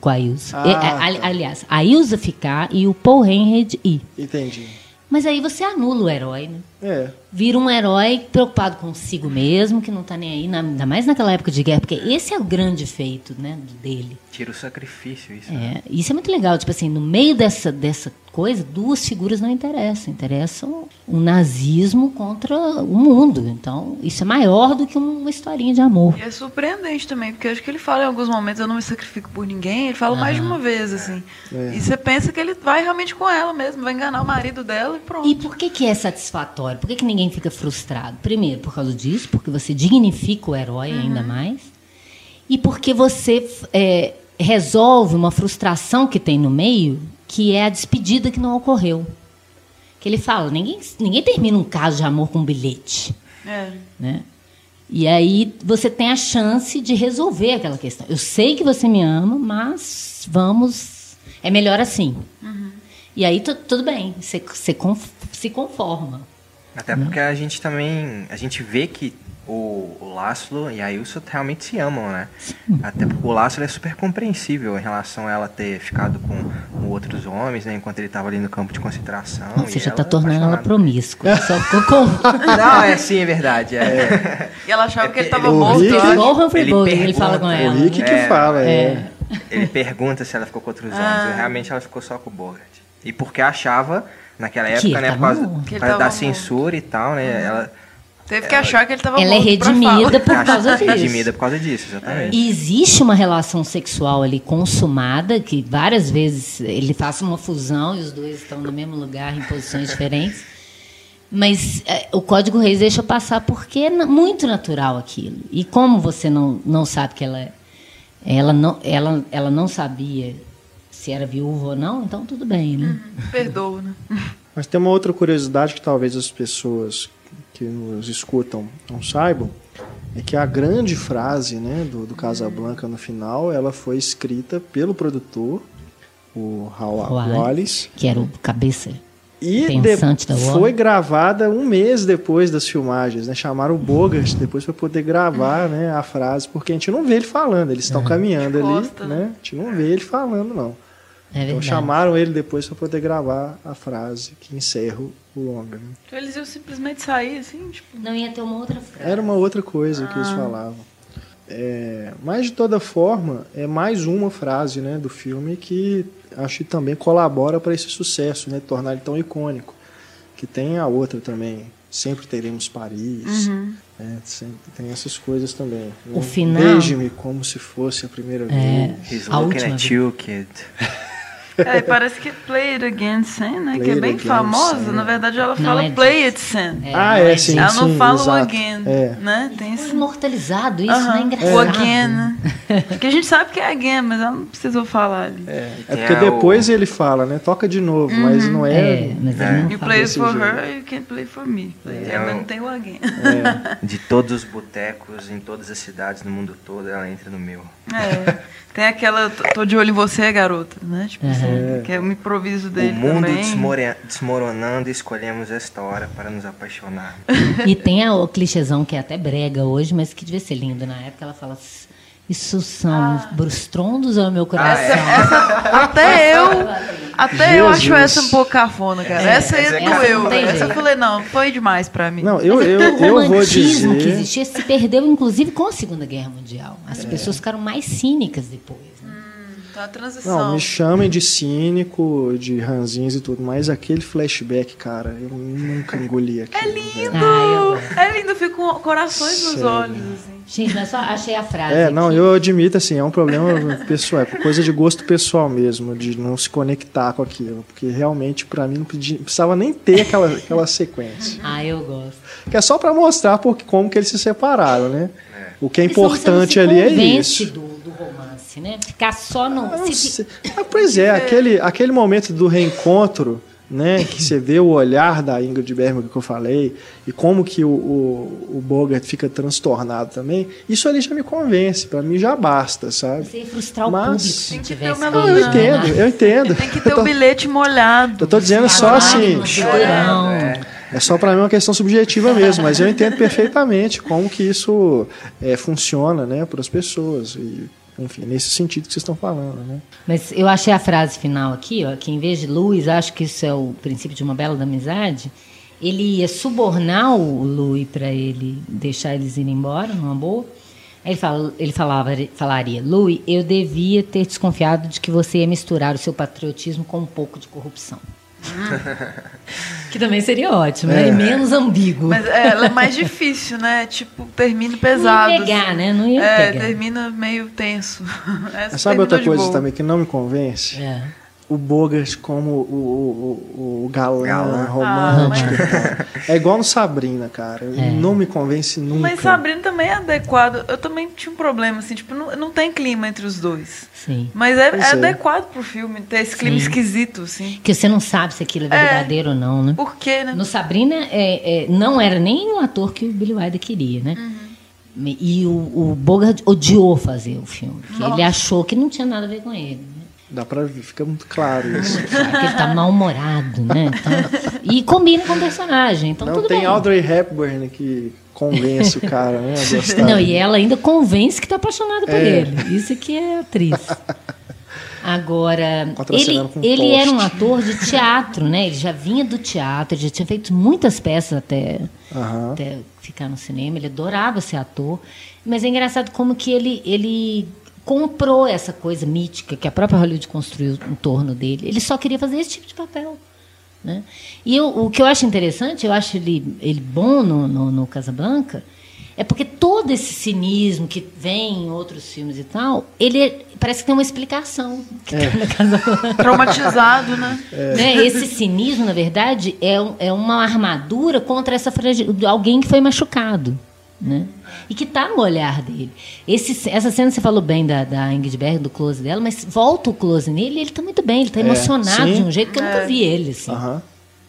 com a Ilza. Ah, E- a- ali- tá. aliás, a Ilza ficar e o Paul Henreid ir. Entendi. Mas aí você anula o herói, né? É, Vira um herói preocupado consigo mesmo, que não tá nem aí, na- ainda mais naquela época de guerra, porque esse é o grande feito né, dele. Tira o sacrifício, isso. É, isso é muito legal, tipo assim, no meio dessa, dessa coisa, duas figuras não interessam. Interessam o nazismo contra o mundo. Então, isso é maior do que uma historinha de amor. E é surpreendente também, porque acho que ele fala em alguns momentos, eu não me sacrifico por ninguém, ele fala mais de uma vez, assim. É. E você pensa que ele vai realmente com ela mesmo, vai enganar o marido dela e pronto. E por que, que é satisfatório? Por que, que ninguém fica frustrado? Primeiro, por causa disso, porque você dignifica o herói ainda mais. E porque você é, resolve uma frustração que tem no meio, que é a despedida que não ocorreu. Que ele fala, ninguém, ninguém termina um caso de amor com um bilhete. É. Né? E aí você tem a chance de resolver aquela questão. Eu sei que você me ama, mas vamos. É melhor assim. E aí tu- tudo bem, você, você se conforma. Até porque a gente também. A gente vê que o, o Laszlo e a Ilsa realmente se amam, né? Até porque o Laszlo é super compreensível em relação a ela ter ficado com, com outros homens, né? Enquanto ele estava ali no campo de concentração. Você já ela tá tornando ela promíscua. Só ficou com. Não, é sim, é verdade. É. E ela achava que ele tava o morto. Rick-. Igual o Humphrey Ele Bogart, ele fala com pergunta, ela. O Rick que É, fala, é. É. Ele pergunta se ela ficou com outros homens. Ah. E realmente ela ficou só com o Bogart. E porque achava, naquela Que época, ele né, por causa, por Que causa da censura e tal, né? Ela Teve que achar que ele tava Ela é redimida por causa acha- disso. redimida por causa disso, exatamente. E existe uma relação sexual ali consumada, que várias vezes ele faz uma fusão e os dois estão no mesmo lugar em posições diferentes. Mas é, o Código Reis deixa passar porque é muito natural aquilo. E como você não, não sabe que ela, ela, não, ela, ela não sabia se era viúva ou não, então tudo bem, né? Perdoa, né? Mas tem uma outra curiosidade que talvez as pessoas que nos escutam não saibam, é que a grande frase né, do, do Casablanca no final, ela foi escrita pelo produtor, o Howard Howard. Wallace, Que era o cabeça. e Pensante da Warner. foi gravada um mês depois das filmagens, né? Chamaram o Bogart depois para poder gravar, né, a frase, porque a gente não vê ele falando, eles estão caminhando ali, Costa, né? A gente não vê ele falando não. É Então chamaram ele depois para poder gravar a frase que encerra o longa. né? Então eles iam simplesmente sair assim, tipo. Não ia ter uma outra frase. Era uma outra coisa que eles falavam. É, mas de toda forma, é mais uma frase né, do filme que acho que também colabora para esse sucesso, né, tornar ele tão icônico. Que tem a outra também, sempre teremos Paris. né, sempre tem essas coisas também. né? O final- Beije-me como se fosse a primeira É. vez. He's A looking última at you, kid. É, e parece que Play It Again Sen, né? Play que é It bem Again, famosa. Na verdade, ela Não fala é Play It Sen. É, Ah, é, é sim, ela sim. não fala o again, É. né? Tem Foi esse... imortalizado isso, Aham, né? Engraçado. O again, né? Porque a gente sabe que é again, mas ela não precisou falar ali. É Tem porque a- depois ele fala, né? Toca de novo, mas não é. É, mas ele não You play for jeito. her, you can't play for me. É, Mas o- não tem o again. De todos os botecos, em todas as cidades no mundo todo, ela entra no meu. É. Tem aquela, tô- de olho em você, garota, né? Tipo assim, que é um improviso dele o mundo também. desmoronando, escolhemos esta hora para nos apaixonar. E tem a, o clichêzão que é até brega hoje, mas que devia ser lindo na época. Ela fala: Isso são os trondos ou é o meu coração? Até eu, até eu acho Jesus. essa um pouco cafona, cara. essa aí essa é doeu. Essa eu falei, não, foi demais pra mim. Não, eu, é eu, o eu vou romantismo que dizer. existia se perdeu, inclusive, com a Segunda Guerra Mundial. As pessoas ficaram mais cínicas depois. né? Tá a transição. Não, me chamem de cínico, de ranzins e tudo, mas aquele flashback, cara, eu nunca engoli aquilo. É lindo! Ah, eu. É lindo, eu fico com corações nos Sério. olhos. Assim. Gente, mas só achei a frase. É, não, aqui. eu admito, assim, é um problema pessoal, é coisa de gosto pessoal mesmo, de não se conectar com aquilo, porque realmente, pra mim, não pedi- precisava nem ter aquela, aquela sequência. Ah, eu gosto. Que é só pra mostrar porque, como que eles se separaram, né? O que é não importante ali é isso. Romance, né? Ficar só no. Não se-. Ah, pois é, aquele, aquele momento do reencontro, né, que você vê o olhar da Ingrid Bergman que eu falei, e como que o, o, o Bogart fica transtornado também, isso ali já me convence, pra mim já basta, sabe? Você ia frustrar o Mas- público se tivesse uma Não, eu né? entendo, eu entendo. Tem que ter o tô, bilhete molhado. eu tô dizendo só As assim, chorão. é só pra mim uma questão subjetiva mesmo, mas eu entendo perfeitamente como que isso é, funciona, né, para as pessoas, e, enfim, nesse sentido que vocês estão falando, né? Mas eu achei a frase final aqui, ó, que em vez de luz, acho que isso é o princípio de uma bela da amizade. Ele ia subornar o Louis para ele deixar eles irem embora, numa boa. Aí ele, fala, ele falava, falaria: Louis, eu devia ter desconfiado de que você ia misturar o seu patriotismo com um pouco de corrupção. que também seria ótimo, né? E menos ambíguo. Mas é, ela é mais difícil, né? Tipo, termina não pesado. ia pegar, assim. né? Não ia É, pegar. termina meio tenso. Essa Sabe outra coisa boa. também que não me convence? É. o Bogart como o, o, o, galã, Galã. romântico. Ah, e tal. É igual no Sabrina, cara. É. Não me convence nunca. Mas Sabrina também é adequado. Eu também tinha um problema, assim, tipo, não, não tem clima entre os dois. Sim. Mas é, é é. adequado pro filme ter esse clima Sim. esquisito, assim. Que você não sabe se aquilo é É. verdadeiro ou não, né? Por quê, né? No Sabrina, é, é, não era nem o ator que o Billy Wilder queria, né? Uhum. E o, o Bogart odiou fazer o filme. ele achou que não tinha nada a ver com ele. Dá pra ver, fica muito claro isso. Sabe que ele tá mal-humorado, né? Então, e combina com o personagem, então não tudo tem bem. Audrey Hepburn que convence o cara, né? A gostar. Não, e ela ainda convence que está apaixonada por É. ele. Isso que é atriz. Agora, ele, um ele era um ator de teatro, né? Ele já vinha do teatro, ele já tinha feito muitas peças até, Aham. até ficar no cinema. Ele adorava ser ator. Mas é engraçado como que ele, ele comprou essa coisa mítica que a própria Hollywood construiu em torno dele. Ele só queria fazer esse tipo de papel. Né? E eu, o que eu acho interessante, eu acho ele, ele bom no, no, no Casablanca, é porque todo esse cinismo que vem em outros filmes e tal, ele é- parece que tem uma explicação que tá no Casablanca. Traumatizado, né? Né? Esse cinismo, na verdade, é, é uma armadura contra essa alguém que foi machucado. Né? E que está no olhar dele. Esse, essa cena você falou bem da, da Ingrid Berg, do close dela, mas volta o close nele e ele está muito bem, ele está É, emocionado sim. de um jeito que eu nunca vi ele. Assim.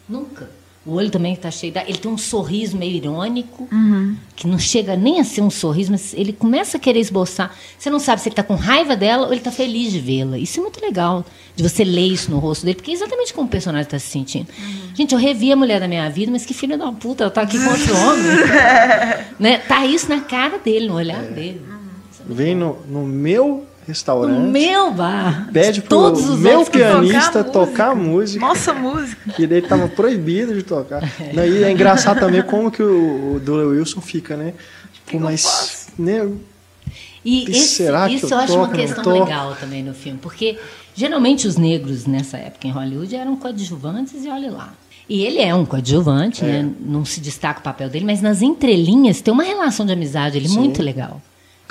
Nunca. O olho também está cheio. Da... Ele tem um sorriso meio irônico, Uhum. que não chega nem a ser um sorriso, mas ele começa a querer esboçar. Você não sabe se ele está com raiva dela ou ele está feliz de vê-la. Isso é muito legal, de você ler isso no rosto dele, porque é exatamente como o personagem está se sentindo. Uhum. Gente, eu revi a mulher da minha vida, mas que filha da puta, ela está aqui com outro homem. né? Tá isso na cara dele, no olhar dele. Vem no, no meu No restaurante, meu bar. pede pro Todos os meu pianista tocar tocar música. Nossa música. que ele estava proibido de tocar. Não, E é engraçado também como que o, o Dooley Wilson fica, né? Pô, mas, né? E E esse- será que isso eu eu acho toco, uma questão legal também no filme, porque geralmente os negros nessa época em Hollywood eram coadjuvantes e olha lá. E ele é um coadjuvante, É. né? Não se destaca o papel dele, mas nas entrelinhas tem uma relação de amizade ele Sim. muito legal.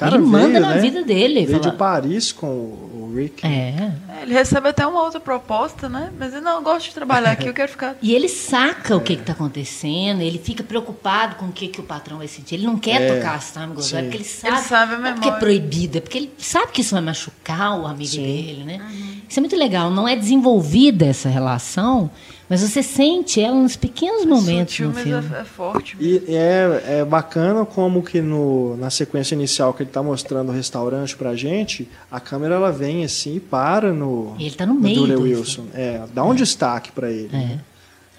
Cara ele manda veio, na né? vida dele. Veio de fala- Paris com o Rick. É. É, Ele recebe até uma outra proposta, né? Mas ele não, eu gosto de trabalhar aqui, eu quero ficar. E ele saca o que está acontecendo, ele fica preocupado com o que, que o patrão vai sentir. Ele não quer É, tocar as sim. é porque ele sabe. Ele sabe a não é porque é memória. proibido, é porque ele sabe que isso vai machucar o amigo Sim. dele, né? Isso é muito legal. Não é desenvolvida essa relação, mas você sente ela nos pequenos momentos Sutil, no mas filme. é, é forte. E é, é bacana como que no, na sequência inicial que ele está mostrando o restaurante pra gente, a câmera ela vem assim e para no, E ele tá no meio Dooley do Wilson. É, dá um destaque para ele. né?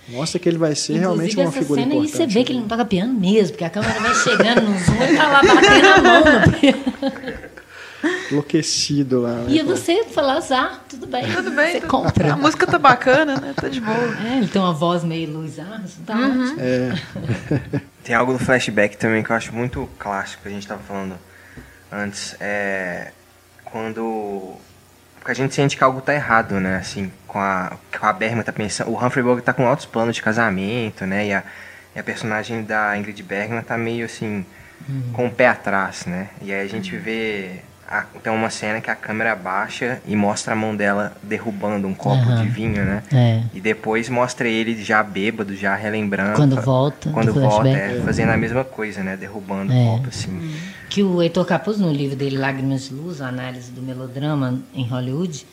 Mostra que ele vai ser realmente Inclusive, uma essa figura cena importante. você vê que ele não toca piano mesmo, porque a câmera vai chegando no zoom e tá lá batendo a mão no piano. Enlouquecido lá. né? E você fala, ah, tudo bem. Tudo bem. Você tudo- compra. A música tá bacana, né? Tá de boa. É, ele tem uma voz meio Luiz Armstrong, tá Uhum. É, Tem algo no flashback também que eu acho muito clássico, que a gente tava falando antes. É quando. Porque a gente sente que algo tá errado, né? Assim, com a, com a Bergman tá pensando. O Humphrey Bogart tá com altos planos de casamento, né? E a, e a personagem da Ingrid Bergman tá meio assim. com o pé atrás, né? E aí a gente vê. A- tem uma cena que a câmera baixa e mostra a mão dela derrubando um copo Aham. de vinho, né? É. E depois mostra ele já bêbado, já relembrando. Quando volta Quando do volta, é, fazendo a mesma coisa, né? Derrubando É. o copo, assim. Que o Heitor Capuz, no livro dele, Lágrimas de Luz, a análise do melodrama em Hollywood,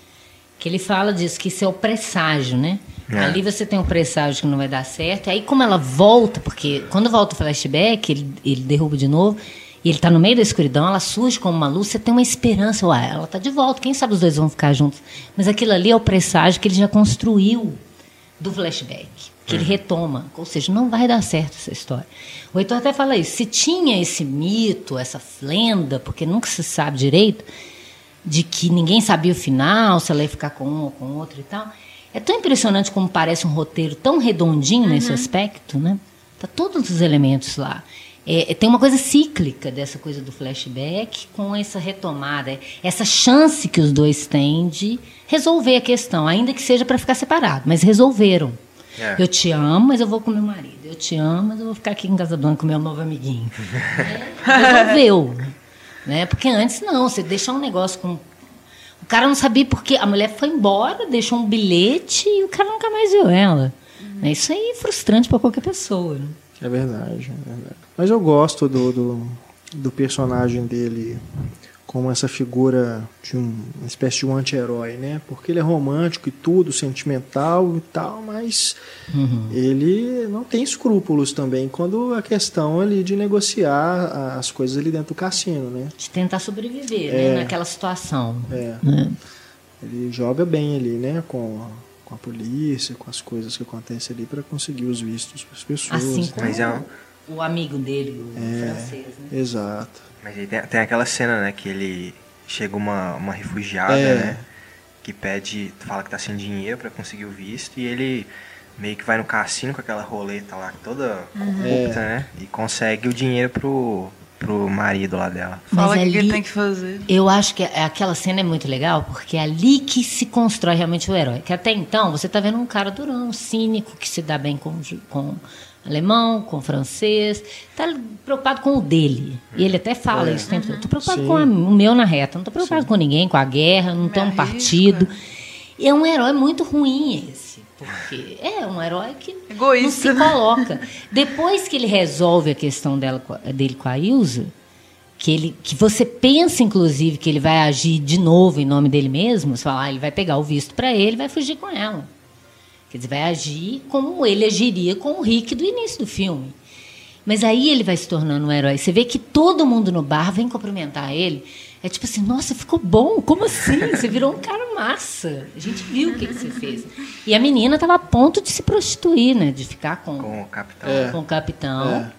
que ele fala disso, que isso é o presságio, né? É. Ali você tem um presságio que não vai dar certo. Aí, como ela volta, porque quando volta o flashback, ele, ele derruba de novo, e ele tá no meio da escuridão, ela surge como uma luz, você tem uma esperança, ué, ela tá de volta, quem sabe os dois vão ficar juntos. Mas aquilo ali é o presságio que ele já construiu do flashback, que ele retoma. Ou seja, não vai dar certo essa história. O Heitor até fala isso. Se tinha esse mito, essa lenda, porque nunca se sabe direito, de que ninguém sabia o final, se ela ia ficar com um ou com outro e tal. É tão impressionante como parece um roteiro tão redondinho nesse aspecto, né? Tá todos os elementos lá. É, é, tem uma coisa cíclica dessa coisa do flashback com essa retomada, essa chance que os dois têm de resolver a questão, ainda que seja para ficar separado, mas resolveram. É. Eu te amo, mas eu vou com meu marido. Eu te amo, mas eu vou ficar aqui em Casablanca com meu novo amiguinho. É, resolveu. Né? Porque antes não, você deixa um negócio com. O cara não sabia porque a mulher foi embora, deixou um bilhete e o cara nunca mais viu ela. Né? Isso aí é frustrante para qualquer pessoa. Né? É verdade, é verdade. Mas eu gosto do, do, do personagem dele como essa figura de um, uma espécie de um anti-herói, né? Porque ele é romântico e tudo, sentimental e tal, mas ele não tem escrúpulos também quando a questão ali de negociar as coisas ali dentro do cassino, né? De tentar sobreviver É. né? naquela situação. É. Né? Ele joga bem ali, né? Com, com a polícia, com as coisas que acontecem ali para conseguir os vistos para as pessoas. Assim né? como Mas é um- o amigo dele, o É. francês, né? Exato. Mas aí tem, tem aquela cena, né, que ele chega uma, uma refugiada, É. né? Que pede, fala que tá sem dinheiro pra conseguir o visto e ele meio que vai no cassino com aquela roleta lá toda corrupta, É. né? E consegue o dinheiro pro, pro marido lá dela. Fala o Mas que, que ele tem que fazer. Eu acho que aquela cena é muito legal, porque é ali que se constrói realmente o herói. Que até então, você tá vendo um cara durão, cínico, que se dá bem com, com alemão, com francês, tá preocupado com o dele. E ele até fala isso o tempo todo. Tô preocupado Sim. com a- o meu na reta, não tô preocupado com ninguém, com a guerra, não tem um partido. E é um herói muito ruim esse. Porque é um herói que Egoísta, não né? se coloca. Depois que ele resolve a questão dela, dele com a Ilza, que, ele, que você pensa, inclusive, que ele vai agir de novo em nome dele mesmo, você fala, ah, ele vai pegar o visto para ele e vai fugir com ela. Quer dizer, vai agir como ele agiria com o Rick do início do filme. Mas aí ele vai se tornando um herói. Você vê que todo mundo no bar vem cumprimentar ele. É tipo assim, nossa, ficou bom. Como assim? Você virou um cara massa. A gente viu o que, que você fez. E a menina estava a ponto de se prostituir, né? De ficar com, Com o capitão. É. com o capitão. É.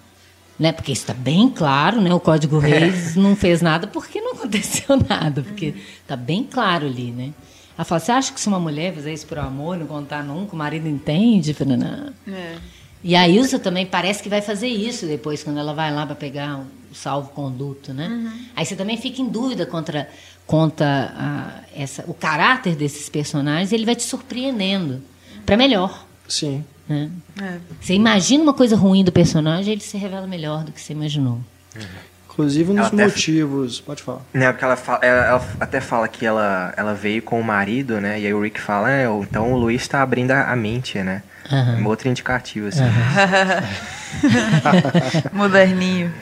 Né? Porque isso está bem claro, né? O Código Reis não fez nada porque não aconteceu nada. Porque está bem claro ali, né? Ela fala, você acha que se uma mulher fizer isso por amor, não contar nunca, o marido entende? Falei, não. É. E a Ilza também parece que vai fazer isso depois, quando ela vai lá para pegar salvo-conduto, né? Aí você também fica em dúvida contra, contra a- essa, o caráter desses personagens, ele vai te surpreendendo para melhor, Sim. né? É. Você imagina uma coisa ruim do personagem, ele se revela melhor do que você imaginou. Inclusive um Ela dos até- motivos. Pode falar. Né, porque ela, fala- ela, ela até fala que ela, ela veio com o marido, né? E aí o Rick fala, é, então o Luiz tá abrindo a, mente, né? Aham. Um outro indicativo, assim. Moderninho.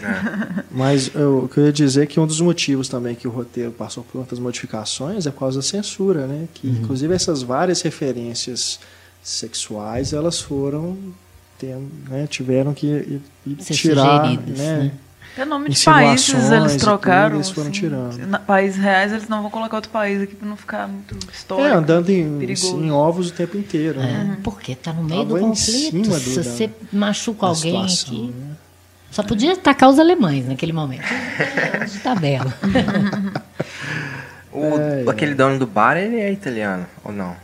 Mas eu, o que eu ia dizer é que um dos motivos também que o roteiro passou por tantas modificações é por causa da censura, né? Que inclusive essas várias referências sexuais elas foram tendo, né, tiveram que ir- ir Ser tirar, né? né? Até nome de países eles tudo, trocaram. eles foram tirando. Na, países reais eles não vão colocar outro país aqui pra não ficar muito histórico. É, andando em, perigoso. em ovos o tempo inteiro, né? É, porque tá no meio Tava do conflito. do- Se da- você machuca alguém situação, aqui. né? Só podia atacar os alemães naquele momento. É, de tabela. O, É, aquele dono do bar, ele é italiano, ou não?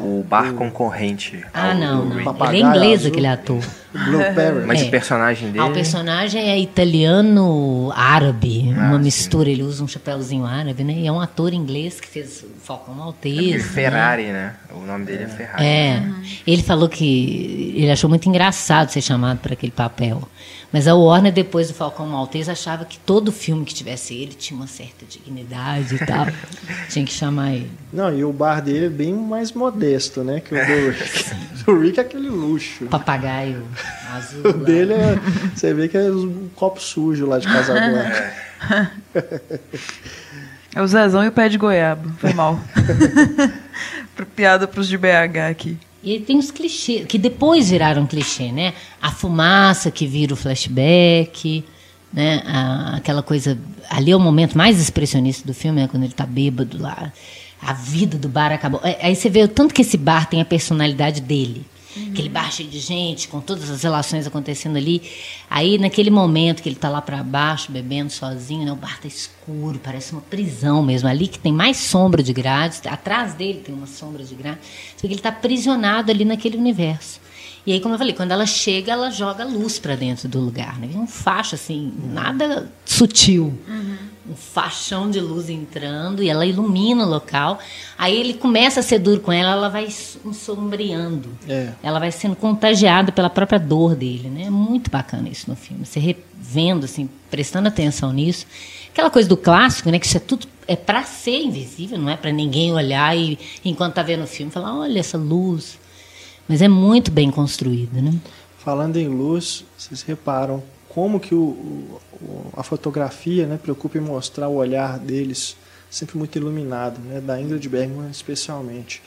O bar concorrente. Ah, ao não, não. Ele é inglês, aquele ator. Blueberry. Mas É. o personagem dele... Ah, o personagem é italiano-árabe, Ah, uma sim. mistura. Ele usa um chapéuzinho árabe, né? E é um ator inglês que fez o Falcão Maltese. né? Ferrari, né? O nome dele é Ferrari. É, ele falou que ele achou muito engraçado ser chamado para aquele papel. Mas a Warner, depois do Falcão Maltese, achava que todo filme que tivesse ele tinha uma certa dignidade e tal. tinha que chamar ele. Não, e o bar dele é bem mais modesto, né? Que o do Rick. o Rick é aquele luxo. Papagaio azul. O lá. dele é. Você vê que é um copo sujo lá de Casablanca. É o Zezão e o pé de goiaba. Foi mal. Piada pros de BH aqui. E tem os clichês, que depois viraram clichê, né? A fumaça que vira o flashback, né? A- aquela coisa. Ali é o momento mais expressionista do filme, né? Quando ele tá bêbado lá. A vida do bar acabou. É, Aí você vê o tanto que esse bar tem a personalidade dele. Aquele bar cheio de gente, com todas as relações acontecendo ali. Aí, naquele momento que ele tá lá para baixo, bebendo sozinho, né? O bar tá escuro, parece uma prisão mesmo. Ali que tem mais sombra de grades, atrás dele tem uma sombra de grades. Ele tá aprisionado ali naquele universo. E aí, como eu falei, quando ela chega, ela joga luz para dentro do lugar. Né? Um facho, assim, nada sutil. Um faixão de luz entrando e ela ilumina o local. Aí ele começa a ser duro com ela, ela vai sombreando. É. Ela vai sendo contagiada pela própria dor dele, né? É muito bacana isso no filme. Você revendo, assim, prestando atenção nisso. Aquela coisa do clássico, né? Que isso é tudo é para ser invisível, não é para ninguém olhar e enquanto tá vendo o filme falar, olha essa luz. Mas é muito bem construído, né? Falando em luz, vocês reparam como que o, o- a fotografia né, preocupa em mostrar o olhar deles sempre muito iluminado, né, da Ingrid Bergman especialmente.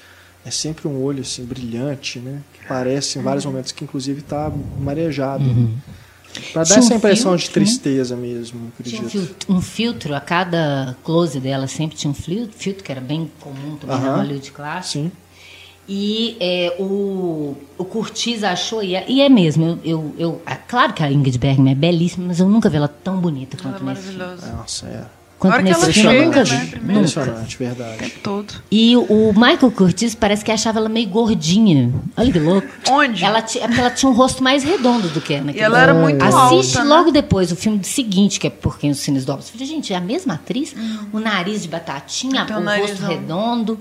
É sempre um olho assim brilhante, né, que parece em vários momentos que inclusive está marejado. Para dar Tinha essa um impressão de filtro, né? tristeza mesmo, Tinha um acredito. filtro, um filtro, a cada close dela sempre tinha um filtro, filtro que era bem comum também na Aham. Hollywood clássica. Sim. E é, o, o Curtiz achou, e é, e é mesmo, eu, eu, eu- é claro que a Ingrid Bergman é belíssima, mas eu nunca vi ela tão bonita Ela é quanto nesse filme. maravilhosa. Nossa, é. Quanto nesse ela filme, eu chega, nunca né, vi. Impressionante, verdade. tempo todo. E o Michael Curtiz parece que achava ela meio gordinha. Olha que louco. Onde? Ela, ti- é porque ela tinha um rosto mais redondo do que é naquele E ela era muito Assiste alta, né? logo depois o filme seguinte, que é Por Quem os Cines Dobram. Você fala, gente, é a mesma atriz? O nariz de batatinha, Tem um o rosto redondo.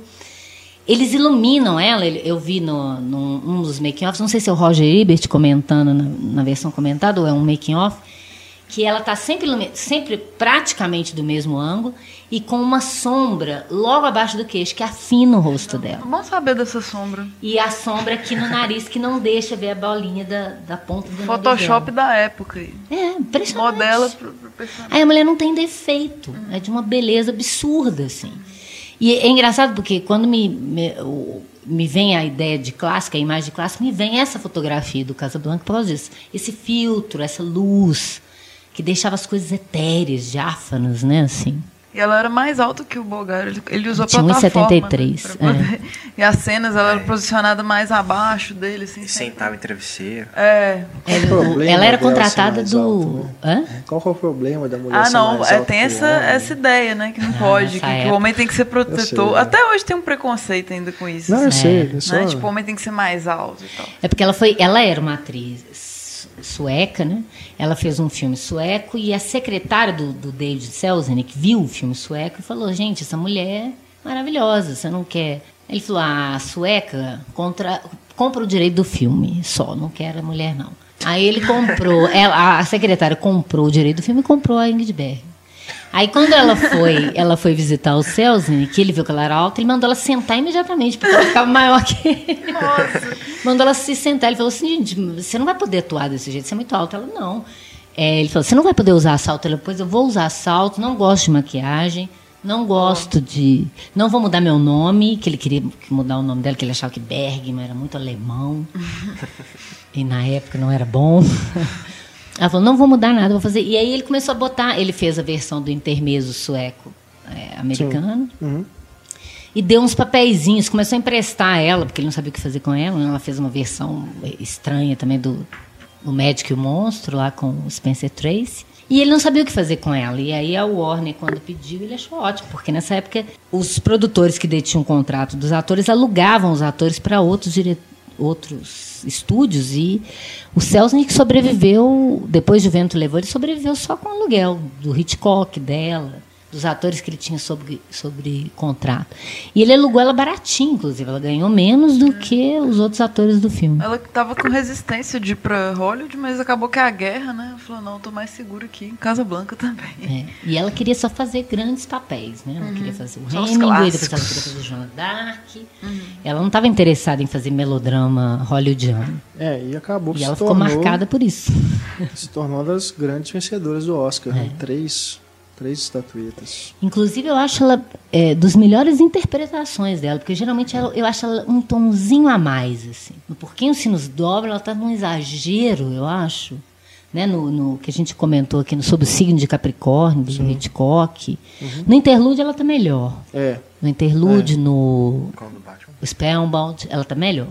Eles iluminam ela, eu vi no, num um dos making-offs, não sei se é o Roger Ebert comentando na, na versão comentada ou é um making-off, que ela está sempre, sempre praticamente do mesmo ângulo e com uma sombra logo abaixo do queixo, que afina o rosto dela. É bom saber dessa sombra. E a sombra aqui no nariz que não deixa ver a bolinha da, da ponta do Photoshop da época. É, impressionante. Modela pro, pro. Aí a mulher não tem defeito. É de uma beleza absurda, assim. E é engraçado porque quando me, me, me vem a ideia de clássica, a imagem de clássica, me vem essa fotografia do Casablanca por causa disso. Esse filtro, essa luz, que deixava as coisas etéreas, diáfanas, né, assim. E ela era mais alta que o Bogart. Ele, ele usou Tinha plataforma. 1,73, Né, pra poder- E as cenas, ela era posicionada mais abaixo dele, assim. E sentava em travesseiro. É. Ela, problema ela era contratada do. alto, Hã? Qual que é o problema da mulher Ah, ser não, mais é, alta tem essa, essa ideia, né? Que não Ah, pode, que, que o homem tem que ser protetor. sei, é. Até hoje tem um preconceito ainda com isso. Não, eu assim, sei. É. é só... né? Tipo, o homem tem que ser mais alto e tal. É porque ela foi, ela era uma atriz sueca, né? Ela fez um filme sueco e a secretária do, do David Selznick viu o filme sueco e falou: "Gente, essa mulher é maravilhosa, você não quer?" Ele falou: "A sueca contra, compra o direito do filme, só, não quer a mulher não." Aí ele comprou, ela, a secretária comprou o direito do filme e comprou a Ingrid Bergman. Aí quando ela foi, ela foi visitar o Selznick, que ele viu que ela era alta, ele mandou ela sentar imediatamente, porque ela ficava maior que ele. Mandou ela se sentar. Ele falou assim, gente, você não vai poder atuar desse jeito, você é muito alta. Ela, não. É, ele falou, você não vai poder usar salto. Ela, pois eu vou usar salto, não gosto de maquiagem, não gosto de... Não vou mudar meu nome, que ele queria mudar o nome dela, que ele achava que Bergman era muito alemão. e na época não era bom. Ela falou, não vou mudar nada, vou fazer. E aí ele começou a botar, ele fez a versão do intermezzo sueco é, americano. Uhum. E deu uns papeizinhos, começou a emprestar ela, porque ele não sabia o que fazer com ela. Ela fez uma versão estranha também do, do Médico e o Monstro, lá com o Spencer Tracy. E ele não sabia o que fazer com ela. E aí a Warner, quando pediu, ele achou ótimo, porque nessa época os produtores que detinham o contrato dos atores alugavam os atores para outros dire... outros estúdios. E o Selznick sobreviveu, depois de O Vento Levou, ele sobreviveu só com aluguel do Hitchcock, dela dos atores que ele tinha sobre, sobre contrato. E ele alugou ela baratinho, inclusive. Ela ganhou menos do que os outros atores do filme. Ela tava com resistência de ir pra Hollywood, mas acabou que é a guerra, né? Ela falou, não, tô mais segura aqui em Casa Blanca também. É. E ela queria só fazer grandes papéis, né? Ela queria fazer o Só os Hemingway, depois ela queria fazer Joana d'Arc. Ela não estava interessada em fazer melodrama hollywoodiano. É, e acabou que E ela ficou tornou, marcada por isso. se tornou uma das grandes vencedoras do Oscar. É. né? Três, três estatuetas. Inclusive, eu acho ela é, dos melhores interpretações dela, porque geralmente ela- eu acho ela um tomzinho a mais, assim. No Porquinho se nos dobra, ela tá num exagero, eu acho. Né, no, no que a gente comentou aqui no, sobre o signo de Capricórnio, do Hitchcock. No interlúdio ela tá melhor. É, No interlúdio, no Qual do Batman? Spellbound, ela tá melhor.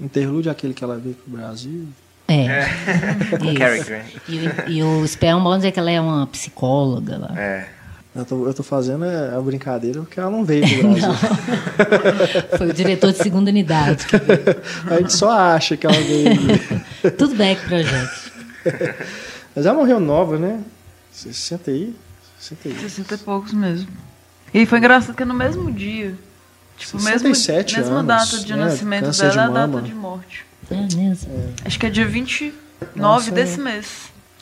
interlúdio é aquele que ela veio pro Brasil. É. Com Grant. E, o- e o Spellbound é que ela é uma psicóloga lá. É. Eu tô, eu tô fazendo a brincadeira porque ela não veio pro Brasil. Foi o diretor de segunda unidade. que veio. A gente só acha que ela veio. Tudo bem que projeto. Mas ela morreu nova, né? 60 aí? 60 aí. 60 e poucos mesmo. E foi engraçado que no mesmo dia. Tipo, mesmo, 67 mesma anos, data de né? nascimento Câncer dela de é a data de morte. É mesmo. Acho que é dia 29 Nossa, desse mês.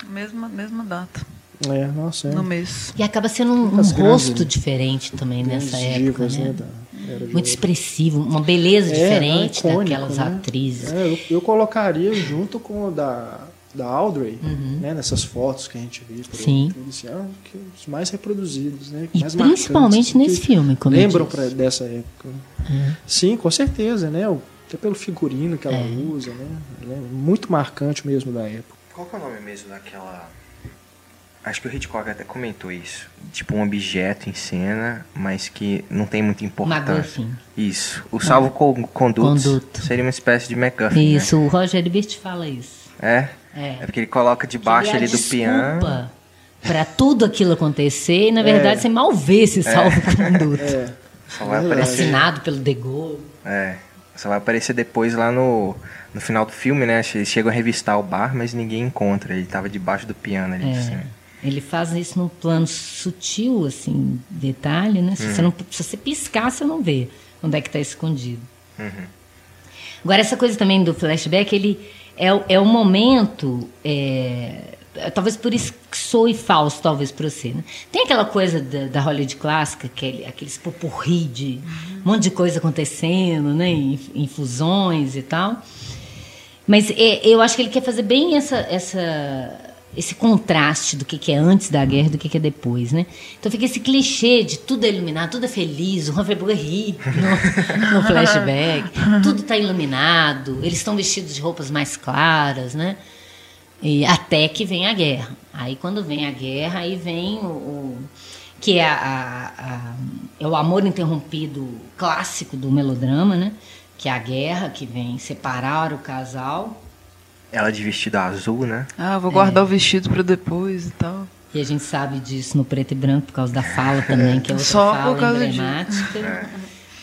Mesma, mesma data. É, nossa, é. No mês. E acaba sendo um, um Muitas grandes, rosto né? diferente também nessa época, divas, né? né? Muito expressivo, uma beleza É, diferente não, é icônico, daquelas né? atrizes. É, eu, eu colocaria junto com o da, da Audrey, né? Nessas fotos que a gente viu. por Uhum. Sim. tudo assim, ah, que os mais reproduzidos, né? E mais principalmente marcantes, nesse filme, como Lembram pra, dessa época. É. Sim, com certeza, né? O- Até pelo figurino que ela É. usa, né? Ela é muito marcante mesmo da época. Qual que é o nome mesmo daquela Acho que o Hitchcock até comentou isso. Tipo, um objeto em cena, mas que não tem muita importância. MacGuffin. Isso. O salvo con conduto, Conduto. seria uma espécie de MacGuffin, Isso, o Roger Ebert fala isso. né? É? É. É porque ele coloca debaixo é ali do piano. desculpa Pra tudo aquilo acontecer, É. e na verdade você mal vê esse salvo-conduto. Só vai aparecer. Assinado pelo De Gaulle. É. Só vai aparecer depois lá no, no final do filme, né? Eles chegam a revistar o bar, mas ninguém encontra. Ele tava debaixo do piano ali É. cima. Ele faz isso num plano sutil, assim, detalhe, né? Se, Uhum. você, não, se você piscar, você não vê onde é que está escondido. Uhum. Agora, essa coisa também do flashback, ele é, o- é um momento. é talvez por isso que soe falso, talvez, para você. Né? Tem aquela coisa da, da Hollywood clássica, que é aqueles popurri de um monte de coisa acontecendo, né? Em, em fusões e tal. Mas é, eu acho que ele quer fazer bem essa, essa, esse contraste do que, que é antes da guerra e do que, que é depois, né? Então fica esse clichê de tudo é iluminado, tudo é feliz, o Humphrey Bogart ri no, no flashback, tudo está iluminado, eles estão vestidos de roupas mais claras, né? E até que vem a guerra. Aí quando vem a guerra, aí vem o, o- que é, a, a- a- é o amor interrompido clássico do melodrama, né? Que é a guerra que vem separar o casal. Ela de vestido azul, né? Ah, vou É. guardar o vestido pra depois e tal. E a gente sabe disso no preto e branco por causa da fala também, que é outra Só por fala causa emblemática.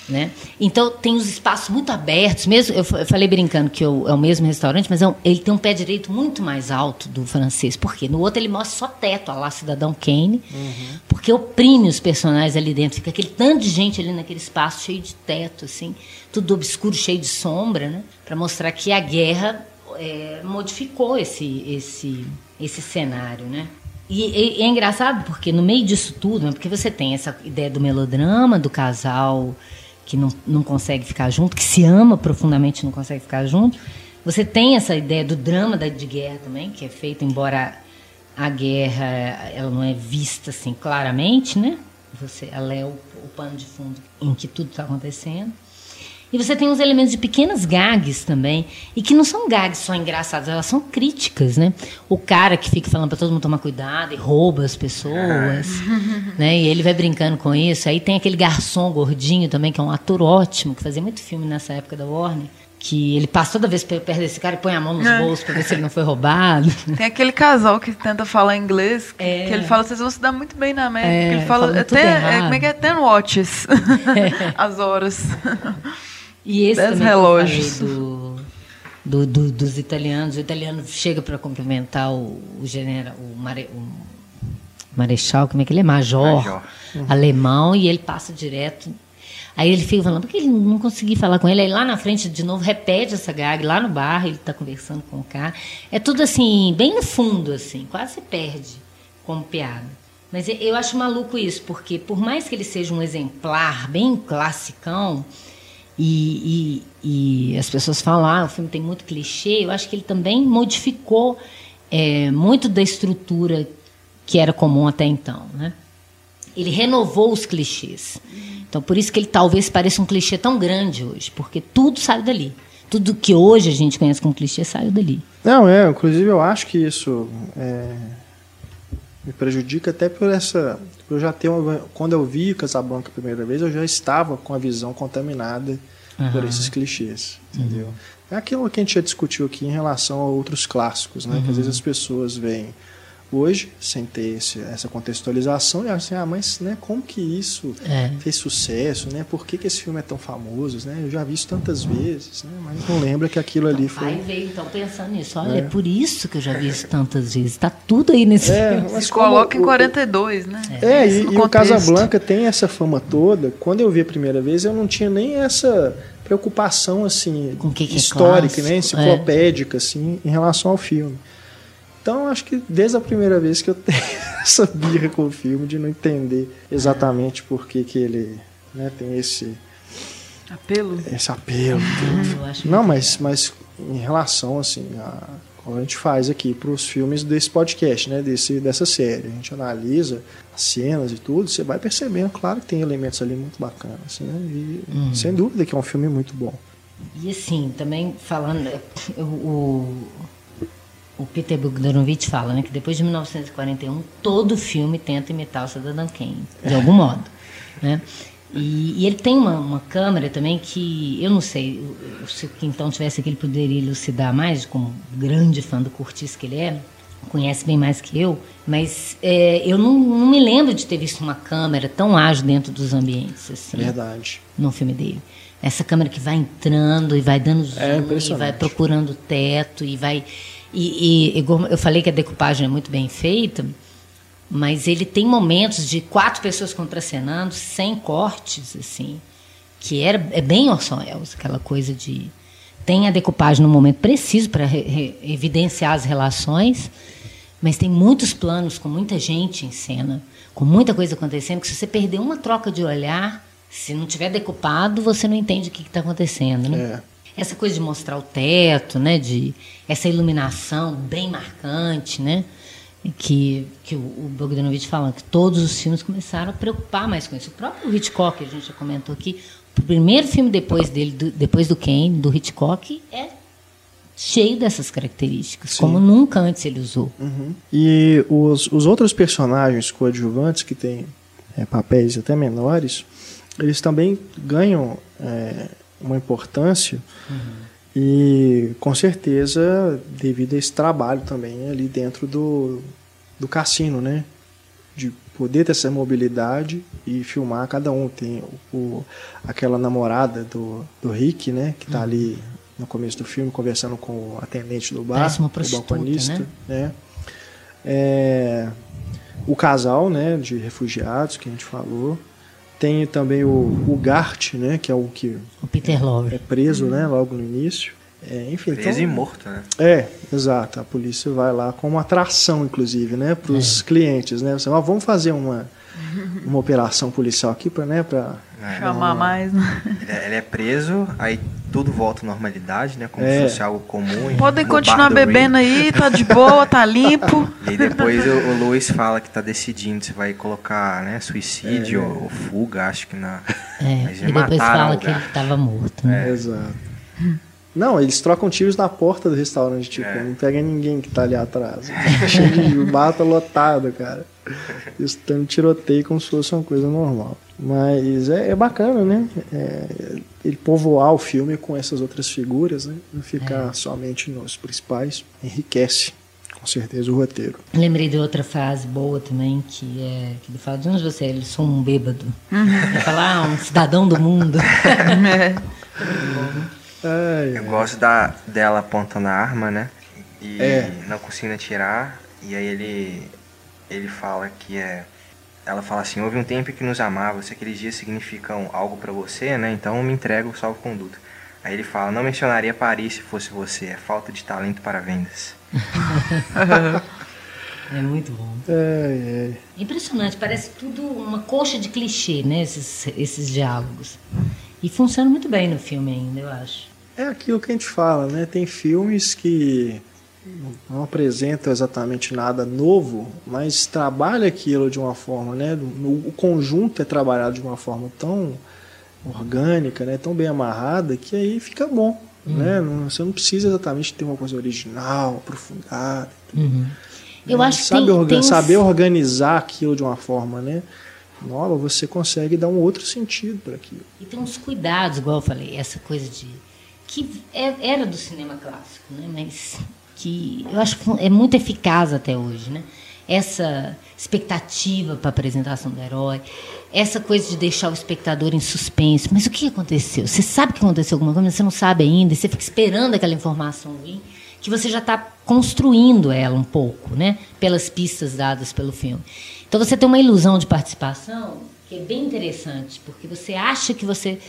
Né? Então tem os espaços muito abertos, mesmo eu, fa- eu falei brincando que eu- é o mesmo restaurante, mas é um- ele tem um pé direito muito mais alto do francês. Por quê? No outro ele mostra só teto, a lá Cidadão Kane, porque oprime os personagens ali dentro. Fica aquele tanto de gente ali naquele espaço cheio de teto, assim, tudo obscuro, cheio de sombra, né? Para mostrar que a guerra é, modificou esse, esse, esse cenário, né? E, e- e é engraçado porque no meio disso tudo, né, porque você tem essa ideia do melodrama, do casal que não, não consegue ficar junto, que se ama profundamente não consegue ficar junto. Você tem essa ideia do drama da, de guerra também, que é feito, embora a guerra ela não é vista assim claramente, né? Você, ela é o, o pano de fundo em que tudo está acontecendo. E você tem os elementos de pequenas gags também, e que não são gags só engraçadas, elas são críticas, né? O cara que fica falando para todo mundo tomar cuidado e rouba as pessoas, né? E ele vai brincando com isso. Aí tem aquele garçom gordinho também, que é um ator ótimo, que fazia muito filme nessa época da Warner, que ele passa toda vez perto desse cara e põe a mão nos É. bolsos para ver se ele não foi roubado. Tem aquele casal que tenta falar inglês, que, É. que ele fala, vocês vão se dar muito bem na América. É, ele fala, falando é é, como é que é? Ten watches. As horas. E esse Dez relógios. do, do- do- dos italianos. O italiano chega para cumprimentar o, o general, o, mare, o marechal, como é que ele é? Major, Major. alemão, e ele passa direto. Aí ele fica falando, por que ele não consegui falar com ele? Aí lá na frente, de novo, repete essa gag, lá no bar, ele está conversando com o cara. É tudo assim, bem no fundo, assim, quase se perde como piada. Mas eu acho maluco isso, porque por mais que ele seja um exemplar bem classicão, e, e- e as pessoas falam, ah, o filme tem muito clichê, eu acho que ele também modificou é, muito da estrutura que era comum até então. Né? Ele renovou os clichês. Então, por isso que ele talvez pareça um clichê tão grande hoje, porque tudo saiu dali. Tudo que hoje a gente conhece como clichê saiu dali. Não, é, inclusive eu acho que isso é, me prejudica até por essa. Por Eu já ter uma, quando eu vi Casablanca a primeira vez, eu já estava com a visão contaminada por Aham. esses clichês, entendeu? É aquilo que a gente já discutiu aqui em relação a outros clássicos, né? Que às vezes as pessoas veem hoje sem ter esse, essa contextualização e assim, ah, mas né, como que isso É. fez sucesso, né? Por que, que esse filme é tão famoso, né? Eu já vi isso tantas vezes, né? Mas não lembra que aquilo ali foi Aí veio então pensando nisso. Olha, é. por isso que eu já vi isso tantas vezes. Está tudo aí nesse É, filme. mas Se como coloca em o- 42, né? É, Isso e, no e o. Casablanca tem essa fama toda. Quando eu vi a primeira vez, eu não tinha nem essa preocupação assim que que é histórica, né, é. enciclopédica assim, em relação ao filme. Então, acho que desde a primeira vez que eu tenho essa birra com o filme de não entender exatamente por que, que ele né, tem esse, Apelo. esse apelo. Ah, eu acho Não, mas, mas em relação, assim, a, como a gente faz aqui para os filmes desse podcast, né, desse, dessa série, a gente analisa as cenas e tudo, você vai percebendo, claro que tem elementos ali muito bacanas, né, e sem dúvida que é um filme muito bom. E assim, também falando, o Peter Bogdanovich fala, né, que depois de 1941 todo filme tenta imitar o Cidadão Kane, de algum modo, né? E, e, ele tem uma, uma, câmera também que eu não sei se o Quintão tivesse aqui ele poderia elucidar mais, como grande fã do Curtis que ele é, conhece bem mais que eu, mas é, eu não, não, me lembro de ter visto uma câmera tão ágil dentro dos ambientes assim. Verdade. No filme dele. Essa câmera que vai entrando e vai dando zoom, é e vai procurando o teto e vai e, e, eu falei que a decupagem é muito bem feita, mas ele tem momentos de quatro pessoas contracenando, sem cortes, assim, que era, é bem Orson Welles, aquela coisa de. Tem a decupagem no momento preciso para evidenciar as relações, mas tem muitos planos com muita gente em cena, com muita coisa acontecendo, que se você perder uma troca de olhar, se não tiver decupado, você não entende o que está acontecendo. Né? É essa coisa de mostrar o teto, né, de essa iluminação bem marcante, né, que, que o, o Bogdanovich fala que todos os filmes começaram a preocupar mais com isso. O próprio Hitchcock, a gente já comentou aqui, o primeiro filme depois dele, do, depois do Kane, do Hitchcock, é cheio dessas características, Sim. como nunca antes ele usou. Uhum. E os, os outros personagens coadjuvantes que têm é, papéis até menores, eles também ganham é, uma importância uhum. e com certeza devido a esse trabalho também ali dentro do, do cassino, né? De poder ter essa mobilidade e filmar cada um. Tem o, aquela namorada do, do Rick, né? Que está uhum. ali no começo do filme conversando com o atendente do bar, o balconista, né? né? É, o casal, né? De refugiados que a gente falou. Tem também o, o Gart, né, que é o que o Peter Lorre. é preso, né, logo no início. É, enfim, preso então, e morto, né? É, exato. A polícia vai lá com uma atração, inclusive, né, para os é. clientes, né? Você, ah, vamos fazer uma uma operação policial aqui para né, para é, chamar mais. Né? Ele, é, ele é preso, aí tudo volta à normalidade, né? Como é. se fosse algo comum. Podem continuar bebendo aí, tá de boa, tá limpo. E aí depois o, o Luiz fala que tá decidindo se vai colocar né, suicídio é. ou fuga, acho que na. É, Mas e depois fala que ele tava morto. Né? É. Exato. Não, eles trocam tiros na porta do restaurante, tipo, é. não pega ninguém que tá ali atrás. Cheio de bata lotado, cara. Isso tem um tiroteio como se fosse uma coisa normal. Mas é, é bacana, né? É, ele povoar o filme com essas outras figuras, né? Não ficar é. somente nos principais. Enriquece, com certeza, o roteiro. Lembrei de outra frase boa também, que é que ele fala, de onde você é? Ele sou um bêbado. Ele fala, ah, um cidadão do mundo. é. Eu gosto da, dela apontando a arma, né? E é. não conseguindo atirar. E aí ele, ele fala que é ela fala assim: houve um tempo que nos amava, se aqueles dias significam algo para você, né? Então me entrego o salvo-conduto. Aí ele fala: não mencionaria Paris se fosse você, é falta de talento para vendas. é muito bom. É, é. Impressionante, parece tudo uma coxa de clichê, né? Esses, esses diálogos. E funciona muito bem no filme ainda, eu acho. É aquilo que a gente fala, né? Tem filmes que não apresenta exatamente nada novo, mas trabalha aquilo de uma forma, né? O conjunto é trabalhado de uma forma tão orgânica, né? Tão bem amarrada que aí fica bom, uhum. né? Você não precisa exatamente ter uma coisa original, aprofundada. Uhum. Eu acho sabe que tem, orga tem saber organizar aquilo de uma forma, né? Nova, você consegue dar um outro sentido para aquilo. E tem uns cuidados, igual eu falei, essa coisa de que é, era do cinema clássico, né? Mas que eu acho que é muito eficaz até hoje, né? Essa expectativa para a apresentação do herói, essa coisa de deixar o espectador em suspense. Mas o que aconteceu? Você sabe que aconteceu alguma coisa, mas você não sabe ainda, você fica esperando aquela informação vir, que você já está construindo ela um pouco, né? Pelas pistas dadas pelo filme. Então você tem uma ilusão de participação que é bem interessante, porque você acha que você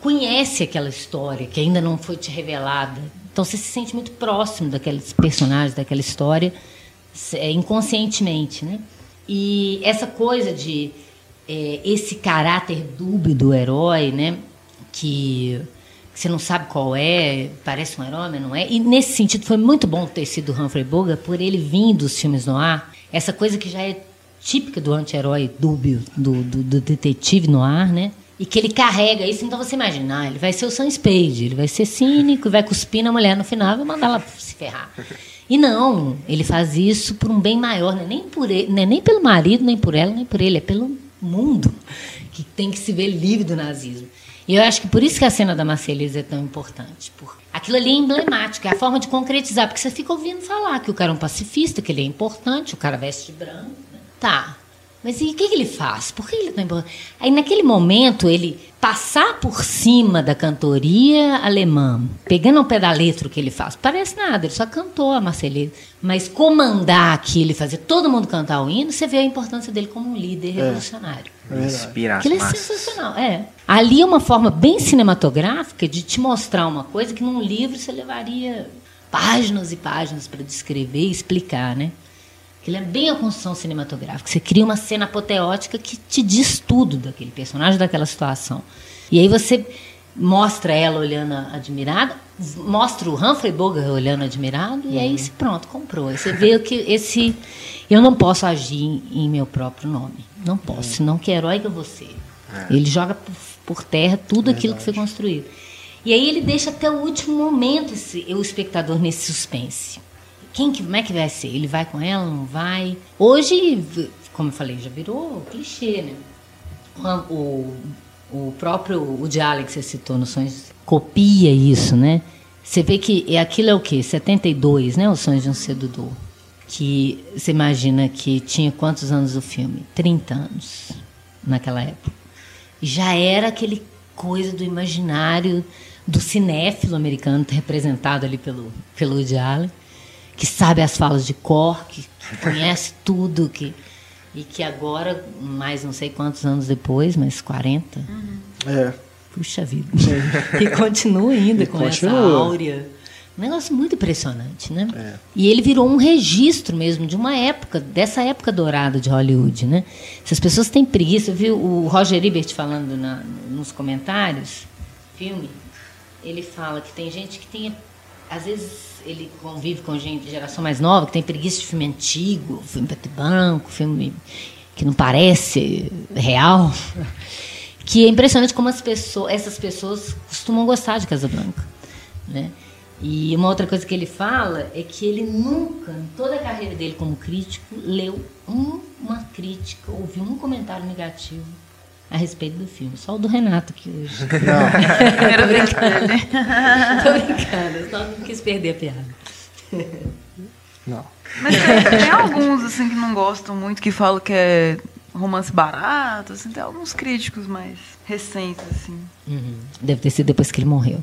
conhece aquela história que ainda não foi te revelada. Então você se sente muito próximo daqueles personagens, daquela história, é, inconscientemente, né? E essa coisa de é, esse caráter dúbio do herói, né? Que, que, você não sabe qual é, parece um herói, mas não é. E nesse sentido foi muito bom ter sido Humphrey Bogart por ele vir dos filmes no ar. Essa coisa que já é típica do anti-herói dúbio, do, do, do, detetive no ar, né? E que ele carrega isso, então você imagina, ah, ele vai ser o Sam Spade, ele vai ser cínico, vai cuspir na mulher no final e vai mandar ela se ferrar. E não, ele faz isso por um bem maior, não é nem, por ele, não é nem pelo marido, nem por ela, nem por ele, é pelo mundo que tem que se ver livre do nazismo. E eu acho que por isso que a cena da Marcelisa é tão importante. Porque aquilo ali é emblemático, é a forma de concretizar, porque você fica ouvindo falar que o cara é um pacifista, que ele é importante, o cara veste branco. Tá, mas e o que, que, ele faz? Por que ele está importante? Aí, naquele momento, ele passar por cima da cantoria alemã, pegando o pé da letra o que ele faz, parece nada, ele só cantou a Marselhesa. Mas comandar aquilo e fazer todo mundo cantar o hino, você vê a importância dele como um líder é. revolucionário. É Inspirar Aquilo é sensacional. É. Ali é uma forma bem cinematográfica de te mostrar uma coisa que num livro você levaria páginas e páginas para descrever e explicar, né? Ele é bem a construção cinematográfica. Você cria uma cena apoteótica que te diz tudo daquele personagem, daquela situação. E aí você mostra ela olhando admirada, mostra o Humphrey Bogart olhando admirado, uhum. e aí você, pronto, comprou. Aí você vê que esse. Eu não posso agir em, em meu próprio nome. Não posso, uhum. não que herói que eu vou ser. É. Ele joga por, por terra tudo aquilo que foi construído. E aí ele deixa até o último momento esse, o espectador nesse suspense. Quem que, como é que vai ser? Ele vai com ela, não vai? Hoje, como eu falei, já virou clichê, né? O, o próprio o Allen que você citou no Sonhos copia isso, né? Você vê que aquilo é o quê? 72, né? Os Sonhos de um Sedutor. Que você imagina que tinha quantos anos o filme? 30 anos naquela época. Já era aquele coisa do imaginário do cinéfilo americano representado ali pelo, pelo Woody Allen que sabe as falas de cor, que conhece tudo, que e que agora, mais não sei quantos anos depois, mas 40. Uhum. É. Puxa vida. e continua ainda e com continua. essa áurea. Um negócio muito impressionante, né? É. E ele virou um registro mesmo de uma época, dessa época dourada de Hollywood, né? Se as pessoas têm preguiça, viu o Roger Ebert falando na, nos comentários, filme, ele fala que tem gente que tem, às vezes ele convive com gente geração mais nova, que tem preguiça de filme antigo, filme preto e branco, filme que não parece real. Que é impressionante como as pessoas, essas pessoas costumam gostar de Casablanca. Né? E uma outra coisa que ele fala é que ele nunca, em toda a carreira dele como crítico, leu uma crítica, ouviu um comentário negativo a respeito do filme. Só o do Renato que hoje. Não. Tô brincando. Tô brincando, só não quis perder a piada. Não. Mas tem, tem, alguns assim que não gostam muito, que falam que é romance barato, assim, tem alguns críticos mais recentes, assim. Uhum. Deve ter sido depois que ele morreu.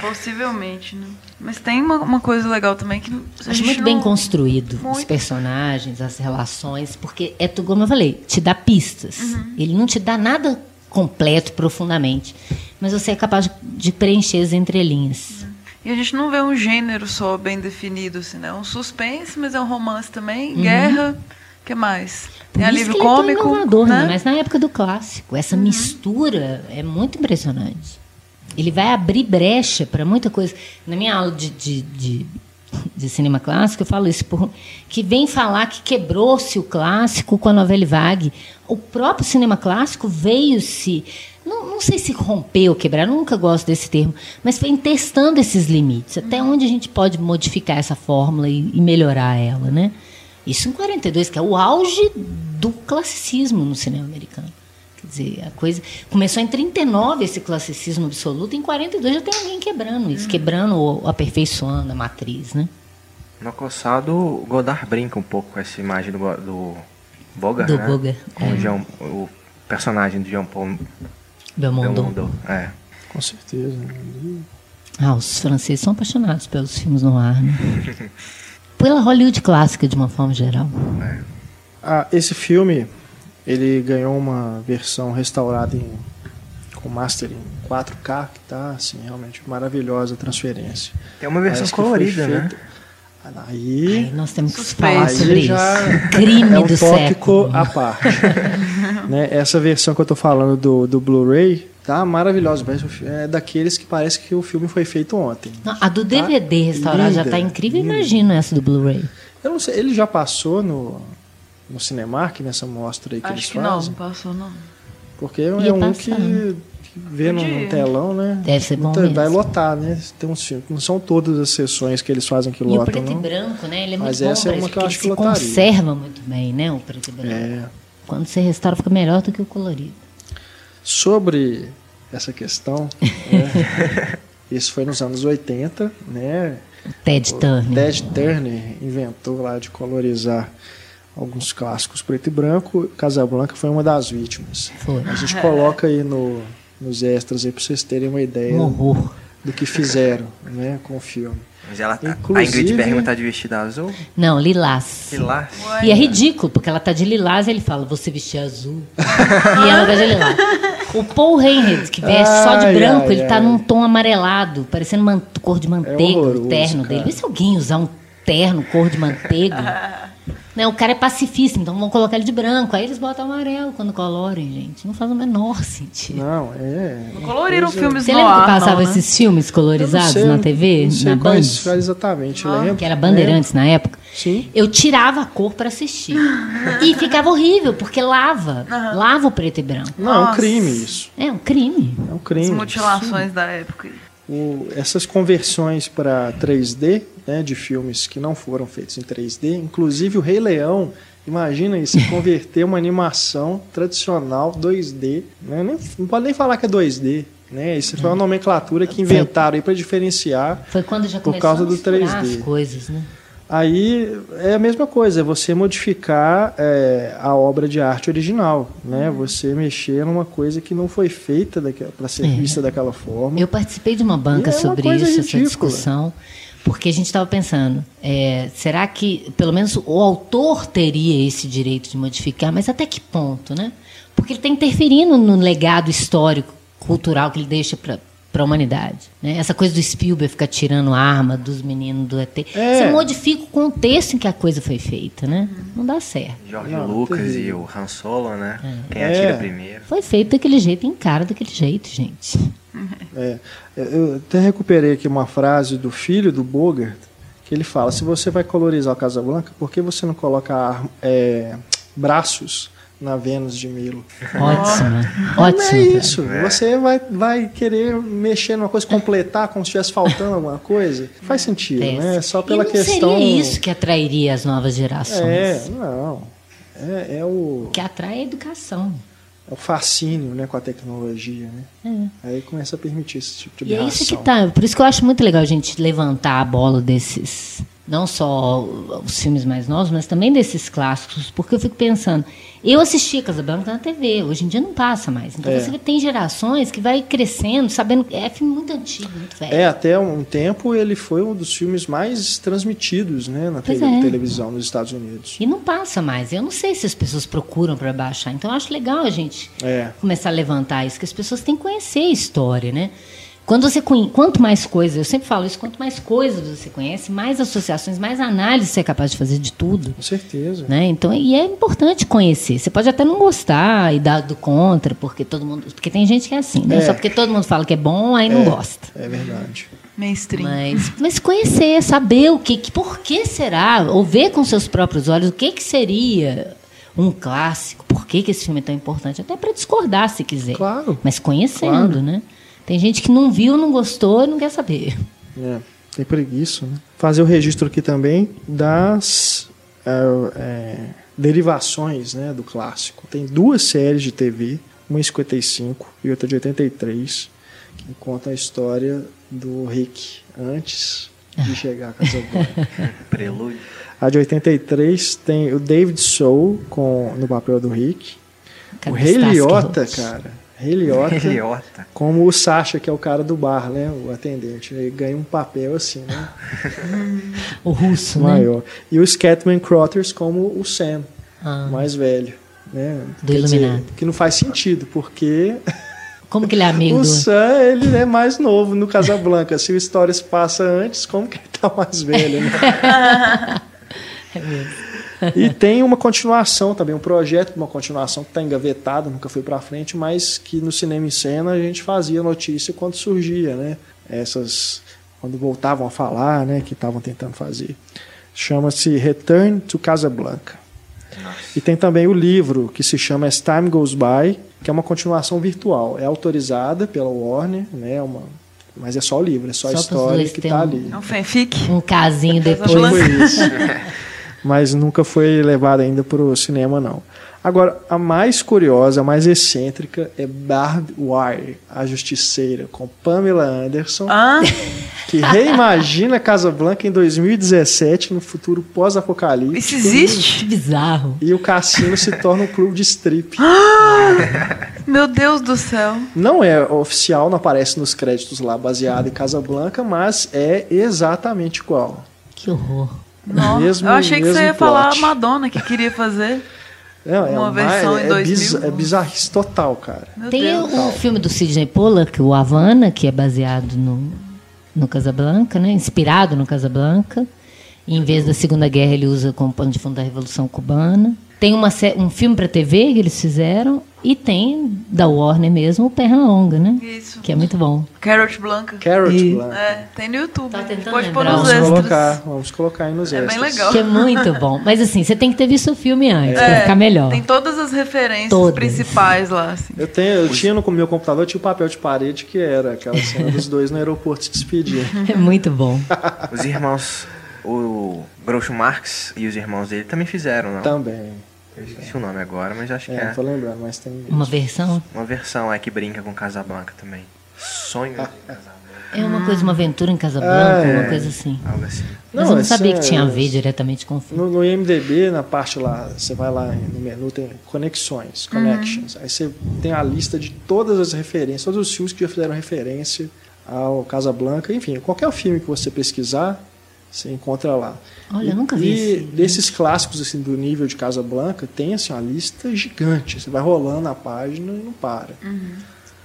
Possivelmente, né? Mas tem uma, uma, coisa legal também que. Acho muito não... bem construído muito. os personagens, as relações, porque é tudo, como eu falei, te dá pistas. Uhum. Ele não te dá nada completo, profundamente. Mas você é capaz de, preencher as entrelinhas. Uhum. E a gente não vê um gênero só bem definido, assim, né? Um suspense, mas é um romance também, uhum. guerra. O que mais? Tem alívio é cômico. É inovador, né? né? Mas na época do clássico, essa uhum. mistura é muito impressionante. Ele vai abrir brecha para muita coisa. Na minha aula de, de, de, de, cinema clássico, eu falo isso, que vem falar que quebrou-se o clássico com a novela vague. O próprio cinema clássico veio se. Não, não sei se romper ou quebrar, nunca gosto desse termo, mas vem testando esses limites. Até onde a gente pode modificar essa fórmula e, e melhorar ela, né? Isso em 42, que é o auge do classicismo no cinema americano. Quer dizer, a coisa. Começou em 39 esse classicismo absoluto, em 42 já tem alguém quebrando isso, hum. quebrando ou aperfeiçoando a matriz, né? No Acossado, Godard brinca um pouco com essa imagem do, do Bogart, do né? Bogart. Com é. o, Jean, o personagem de Jean Paul Belmondo. Belmondo. É. Com certeza. Ah, os franceses são apaixonados pelos filmes no ar, né? Pela Hollywood clássica, de uma forma geral. É. Ah, esse filme, ele ganhou uma versão restaurada em, com master em 4K, que tá assim, realmente maravilhosa a transferência. Tem uma versão colorida, né? Aí, Ai, nós temos que falar sobre já isso. Crime é um do tópico século. à parte. né? Essa versão que eu estou falando do, do Blu-ray tá maravilhosa. É daqueles que parece que o filme foi feito ontem. Não, a do DVD tá restaurado já está incrível. Linda. Imagina essa do Blu-ray. Eu não sei, ele já passou no no Cinemark, nessa mostra aí que Acho eles que fazem? não, não passou não. Porque é um que, que ver no, telão, né? Deve ser bom Muita- mesmo. Vai lotar, né? Tem uns filmes. Não são todas as sessões que eles fazem que E o lotam, preto não. e branco, né? Ele é Mas muito bom essa é pra uma que eu acho que lotaria. conserva muito bem, né? O preto e branco. É. Quando você restaura, fica melhor do que o colorido. Sobre essa questão, né? isso foi nos anos 80, né? Ted Turner. Ted Turner inventou lá de colorizar alguns clássicos preto e branco. Casablanca foi uma das vítimas. Foi. A gente coloca aí no, nos extras aí para vocês terem uma ideia horror. do que fizeram né, com o filme. Mas ela, tá- a Ingrid Bergman tá de vestido azul? Não, lilás. Que lá. E é ridículo, porque ela tá de lilás e ele fala, você vestir azul. e ela tá de lilás. O Paul Reinhardt, que veste só de Ai, branco, ai, ele tá ai. num tom amarelado, parecendo cor de manteiga, horroroso, o terno cara. dele. Vê se alguém usar um terno cor de manteiga. Né, o cara é pacifista, então vão colocar ele de branco. Aí eles botam amarelo quando colorem, gente. Não faz o menor sentido. Não, é. Não coloriram coisa- filmes Você no lembra que ar, passava não, né? esses filmes colorizados sei, na TV, não sei na Band? exatamente, lembro. Que era Bandeirantes na época. Sim. Eu tirava a cor pra assistir. e ficava horrível, porque lava. Lava o preto e branco. Não, é um Nossa. crime isso. É um crime. É um As crime. mutilações da época. O- essas conversões para 3D, né, de filmes que não foram feitos em 3D, inclusive o Rei Leão, imagina isso, converter uma animação tradicional 2D, né, nem- não pode nem falar que é 2D, né, isso foi uma nomenclatura que inventaram para diferenciar. Foi quando já Por causa do misturar 3D. as coisas, né? Aí é a mesma coisa, é você modificar é, a obra de arte original, né? Você mexer numa coisa que não foi feita para ser É. vista daquela forma. Eu participei de uma banca é uma sobre coisa isso, essa ridícula. discussão, porque a gente estava pensando, é, será que pelo menos o autor teria esse direito de modificar, mas até que ponto, né? Porque ele está interferindo no legado histórico, cultural que ele deixa para para a humanidade. Né? Essa coisa do Spielberg ficar tirando arma dos meninos do ET. É. Você modifica o contexto em que a coisa foi feita, né? Não dá certo. Jorge Não, Lucas e o Han Solo, né? Quem É. atira primeiro. Foi feito daquele jeito, encara daquele jeito, gente. É, eu até recuperei aqui uma frase do filho do Bogart, que ele fala: se você vai colorizar a Casa Blanca, por que você não coloca é, braços na Vênus de Milo? Ótimo. Não Ótimo. é cara. isso. Você vai, vai querer mexer numa coisa, completar como se estivesse faltando alguma coisa. Faz sentido, É. né? Só pela e não questão. seria isso que atrairia as novas gerações. É, não. É, é o, que atrai é a educação. é o fascínio né, com a tecnologia, né? Aí começa a permitir esse tipo de É. E é isso que tá. Por isso que eu acho muito legal a gente levantar a bola desses. Não só os filmes mais novos, mas também desses clássicos. Porque eu fico pensando. Eu assisti Casablanca na TV, hoje em dia não passa mais. Então É. você tem gerações que vai crescendo, sabendo. É filme muito antigo, muito velho. É, até um tempo ele foi um dos filmes mais transmitidos né, na TV é. televisão nos Estados Unidos. E não passa mais. Eu não sei se as pessoas procuram para baixar. Então eu acho legal a gente É. começar a levantar isso, que as pessoas têm que conhecer a história, né? Quando você conhe... Quanto mais coisas, eu sempre falo isso, quanto mais coisas você conhece, mais associações, mais análise você é capaz de fazer de tudo. Com certeza. Né? Então, e é importante conhecer. Você pode até não gostar e dar do contra, porque todo mundo. Porque tem gente que é assim, né? É. Só porque todo mundo fala que é bom, aí não gosta. É verdade. Mainstream. Mas, mas conhecer, saber o que, que, por que será, ou ver com seus próprios olhos o que, que seria um clássico, por que, que esse filme é tão importante, até para discordar se quiser. Claro. Mas conhecendo, Claro. né? Tem gente que não viu, não gostou e não quer saber. É, tem preguiça, né? Fazer o registro aqui também das é, é, derivações né, do clássico. Tem duas séries de TV, uma em 55 e outra de 83, que contam a história do Rick antes de chegar a Casablanca. Prelúdio. A de 83 tem o David Soul com, no papel do Rick. Cadê o Rei Liotta, cara. Rei Liotta. Idiota. Como o Sasha, que é o cara do bar, né? O atendente. Ele ganha um papel assim, né? O russo, né? Maior. E o Scatman Crothers como o Sam, Ah, mais velho. Né? Do Quer dizer, Iluminado. que não faz sentido, porque como que ele é amigo o. Sam ele é mais novo no Casablanca. Se o Story se passa antes, como que ele tá mais velho? Né? É mesmo. E tem uma continuação também, um projeto de uma continuação que está engavetado, nunca foi para frente, mas que no Cinema em Cena a gente fazia notícia quando surgia, né? Essas, quando voltavam a falar, né? Que estavam tentando fazer. Chama-se Return to Casablanca. E tem também o livro que se chama As Time Goes By, que é uma continuação virtual. É autorizada pela Warner, né? É uma, mas é só o livro, é só, Só a história que está um- ali. É um fanfic. Um casinho depois. Blanca. Foi isso. Mas nunca foi levado ainda para o cinema, não. Agora, a mais curiosa, a mais excêntrica é Barb Wire, a Justiceira, com Pamela Anderson, Ah, que reimagina Casablanca em 2017, no futuro pós-apocalíptico. isso Que existe? bizarro. E o cassino se torna um clube de strip. Meu Deus do céu. Não é oficial, não aparece nos créditos lá baseado em Casablanca, mas é exatamente igual. Que horror. Não, Mesmo- eu achei que você ia falar a plot. Madonna que queria fazer. Não, é Uma uma- versão é, em é 2000. biz- é bizarrice total, cara. Meu Tem Deus. o filme do Sidney Pollack, o Havana, que é baseado no, no Casablanca, né? inspirado no Casablanca. E, em vez da Segunda Guerra, ele usa como pano de fundo da Revolução Cubana. Tem uma, um filme para TV que eles fizeram. E tem, da Warner mesmo, o Perna Longa, né? Isso. Que é muito bom. Carrot Blanca. Carrot E- Blanca. É, tem no YouTube. Tá tentando Pode pôr lembrar. nos Vamos extras. colocar, vamos colocar aí nos É extras. bem legal. Que é muito bom. Mas assim, você tem que ter visto o filme antes, pra É, ficar melhor. Tem todas as referências Todas. principais lá, assim. Eu, tenho, eu tinha no meu computador tinha o papel de parede que era aquela cena dos dois no aeroporto se despedir. É muito bom. Os irmãos, o Groucho Marx e os irmãos dele também fizeram, não? Também. Eu esqueci o nome agora, mas acho que É, é. não tô lembrando, mas tem. Uma versão. Uma versão é que brinca com Casablanca também. Sonho de Casablanca. É uma coisa, uma aventura em Casablanca, Ah, é. uma coisa assim. Algo assim. Mas Não, eu não sabia é- que tinha a ver diretamente com o filme. No, no IMDB, na parte lá, você vai lá no menu, tem conexões, connections. Aí você tem a lista de todas as referências, todos os filmes que já fizeram referência ao Casablanca. Enfim, qualquer filme que você pesquisar, você encontra lá. Olha, eu nunca vi E esse. desses clássicos assim, do nível de Casablanca, tem assim, uma lista gigante. Você vai rolando a página e não para.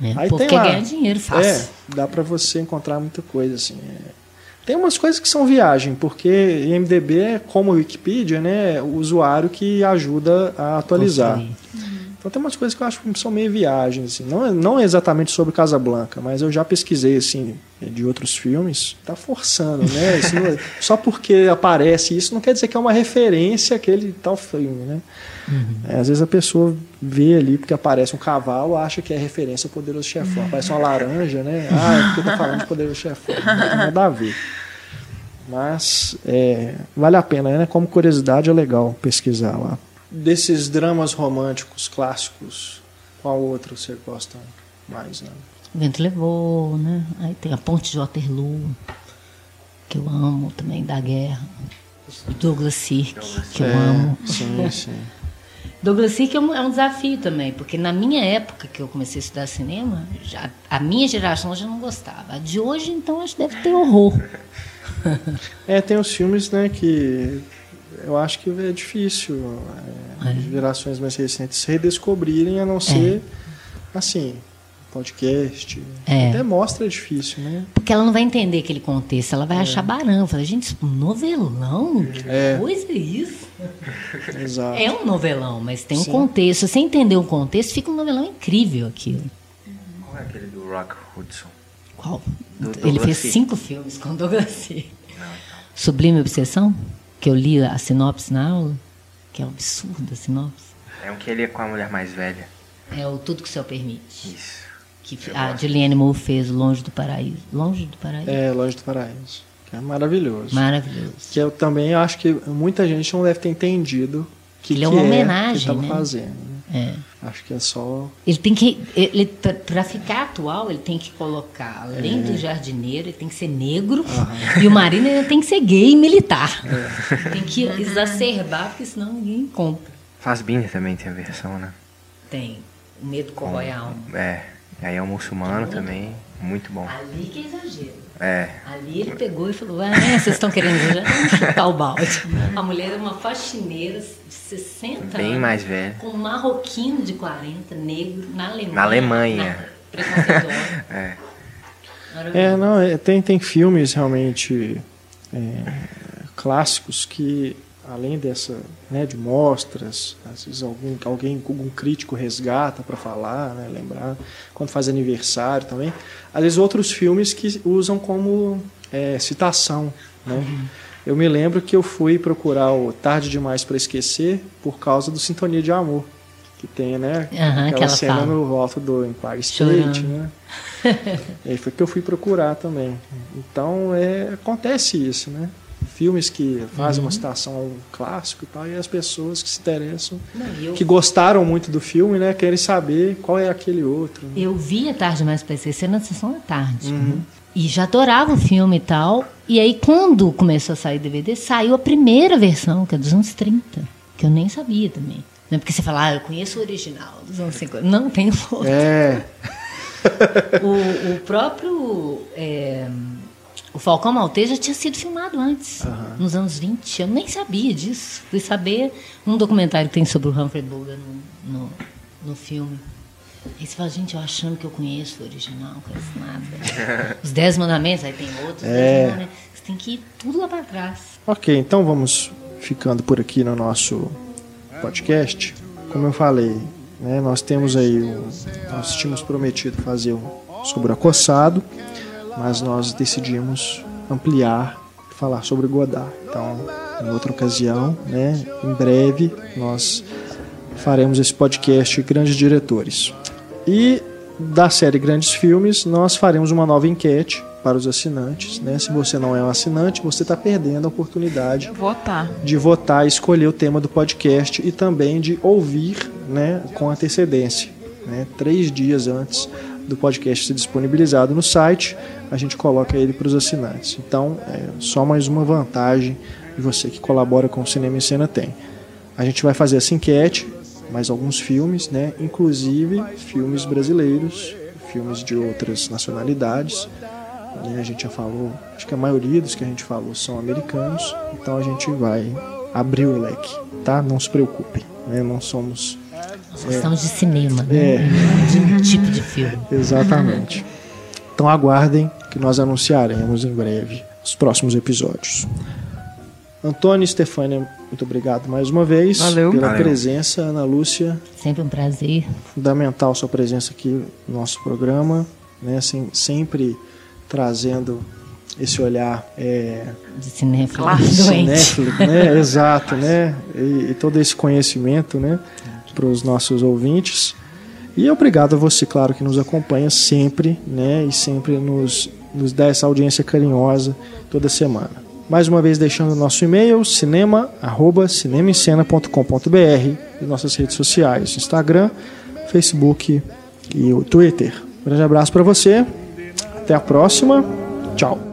É, Aí porque tem lá. ganha dinheiro fácil. É, dá pra você encontrar muita coisa assim. é. Tem umas coisas que são viagem, porque IMDB é como o Wikipedia, né? O usuário que ajuda a atualizar. Construir. Então tem umas coisas que eu acho que são meio viagem, assim. Não, é- não é exatamente sobre Casablanca, mas eu já pesquisei, assim, de outros filmes. Tá forçando, né? Não é- só porque aparece isso não quer dizer que é uma referência àquele tal filme, né? É, às vezes a pessoa vê ali porque aparece um cavalo, acha que é referência ao Poderoso Chefão. Aparece uma laranja, né? Ah, é porque tá falando de Poderoso Chefão. Não tem nada a ver. Mas é, vale a pena, né? Como curiosidade é legal pesquisar lá. Desses dramas românticos clássicos, qual outro você gosta mais? Né? O vento levou, né? Aí tem a ponte de Waterloo, que eu amo também, da guerra. Douglas Sirk, que eu É, amo. Sim, sim. Douglas Sirk é um, é um desafio também, porque na minha época que eu comecei a estudar cinema, já, a minha geração já não gostava. A de hoje, então, acho que deve ter horror. É, tem os filmes, né, que eu acho que é difícil é, as gerações mais recentes redescobrirem, a não ser, assim, podcast. É. Até mostra é difícil, né? Porque ela não vai entender aquele contexto, ela vai achar barão. Fala, gente, isso é um novelão? Que É. coisa é isso? Exato. É um novelão, mas tem um Sim. contexto. Se você entender o contexto, fica um novelão incrível aquilo. Qual é aquele do Rock Hudson? Qual? Do Ele Douglas fez cinco filmes com Douglas Sirk. Sublime Obsessão, que eu li a sinopse na aula, que é um absurdo a sinopse. É um que ele é com a mulher mais velha. É o Tudo que o Céu Permite. Isso. Que Eu a gosto. Julianne Moore fez Longe do Paraíso. Longe do Paraíso? É, Longe do Paraíso. Que é maravilhoso. Maravilhoso. Que eu também acho que muita gente não deve ter entendido que Ele é que uma que homenagem, estava né? fazendo. É. Acho que é só Ele tem que. Ele, para ficar atual, ele tem que colocar, além É. do jardineiro, ele tem que ser negro. E o marido ainda tem que ser gay e militar. É. Tem que exacerbar, porque senão ninguém compra. Fassbinder também tem a versão, né? Tem. O medo corrói a alma. É. E aí é um muçulmano também. Muito bom. Ali que é exagero. É. Ali ele pegou e falou: Ah, vocês estão querendo chutar o balde. A mulher é uma faxineira de 60 Bem anos. mais velho. Com um marroquino de 40, negro, na Alemanha. Na Alemanha. Na- preconceituosa. É. É, não, é, tem, tem filmes realmente é, clássicos que, além dessa, né, de mostras, às vezes algum, alguém, algum crítico resgata para falar, né, lembrar, quando faz aniversário também. Às vezes outros filmes que usam como é, citação, né? Eu me lembro que eu fui procurar o Tarde Demais para Esquecer por causa do Sintonia de Amor. Que tem, né? Aham, aquela que ela cena fala. no alto do Empire State, né? e foi que eu fui procurar também. Então, é, acontece isso, né? Filmes que fazem Uhum. uma citação a um clássico e tal, e as pessoas que se interessam, Não, eu- que gostaram muito do filme, né? Querem saber qual é aquele outro. né? Eu vi a Tarde Mais para Esquecer na sessão da tarde. né? E já adorava o filme e tal. E aí, quando começou a sair DVD, saiu a primeira versão, que é dos anos 30. Que eu nem sabia também. Não é porque você fala, ah, eu conheço o original dos anos 50. Não, tem o outro. É, O, o próprio. é, o Falcão Maltês já tinha sido filmado antes, nos anos 20. Eu nem sabia disso. Fui saber um documentário que tem sobre o Humphrey Bogart no, no, no filme. Aí você fala, gente, eu achando que eu conheço o original, não conheço nada. Os Dez Mandamentos, aí tem outros. É. Dez Mandamentos. Você tem que ir tudo lá para trás. Ok, então vamos ficando por aqui no nosso podcast. Como eu falei, né, nós temos aí, um- nós tínhamos prometido fazer um sobre o acossado, mas nós decidimos ampliar falar sobre Godard. Então, em outra ocasião, né, em breve, nós faremos esse podcast Grandes Diretores. E da série Grandes Filmes, nós faremos uma nova enquete para os assinantes. Né? Se você não é um assinante, você está perdendo a oportunidade Votar. de votar e escolher o tema do podcast e também de ouvir né, com antecedência. Né? Três dias antes do podcast ser disponibilizado no site, a gente coloca ele para os assinantes. Então, é só mais uma vantagem que você que colabora com o Cinema em Cena tem. A gente vai fazer essa enquete, mais alguns filmes, né? inclusive filmes brasileiros, filmes de outras nacionalidades. né? A gente já falou, acho que a maioria dos que a gente falou são americanos, então a gente vai abrir o leque, tá? Não se preocupem, né? não somos Nós gostamos de cinema, né? É. De um tipo de filme. Exatamente. Então aguardem que nós anunciaremos em breve os próximos episódios. Antônio e Stefânia, muito obrigado mais uma vez Valeu. pela Valeu. presença. Ana Lúcia, Sempre um prazer. fundamental sua presença aqui no nosso programa, né? Sem- sempre trazendo esse olhar é, De cinéfilo cinéfilo, né? Exato, né? E, e todo esse conhecimento, né? Para os nossos ouvintes. E obrigado a você, claro, que nos acompanha sempre, né? E sempre nos, nos dá essa audiência carinhosa toda semana. Mais uma vez deixando nosso e-mail, cinema, arroba, e nossas redes sociais, Instagram, Facebook e o Twitter. Um grande abraço para você. Até a próxima. Tchau.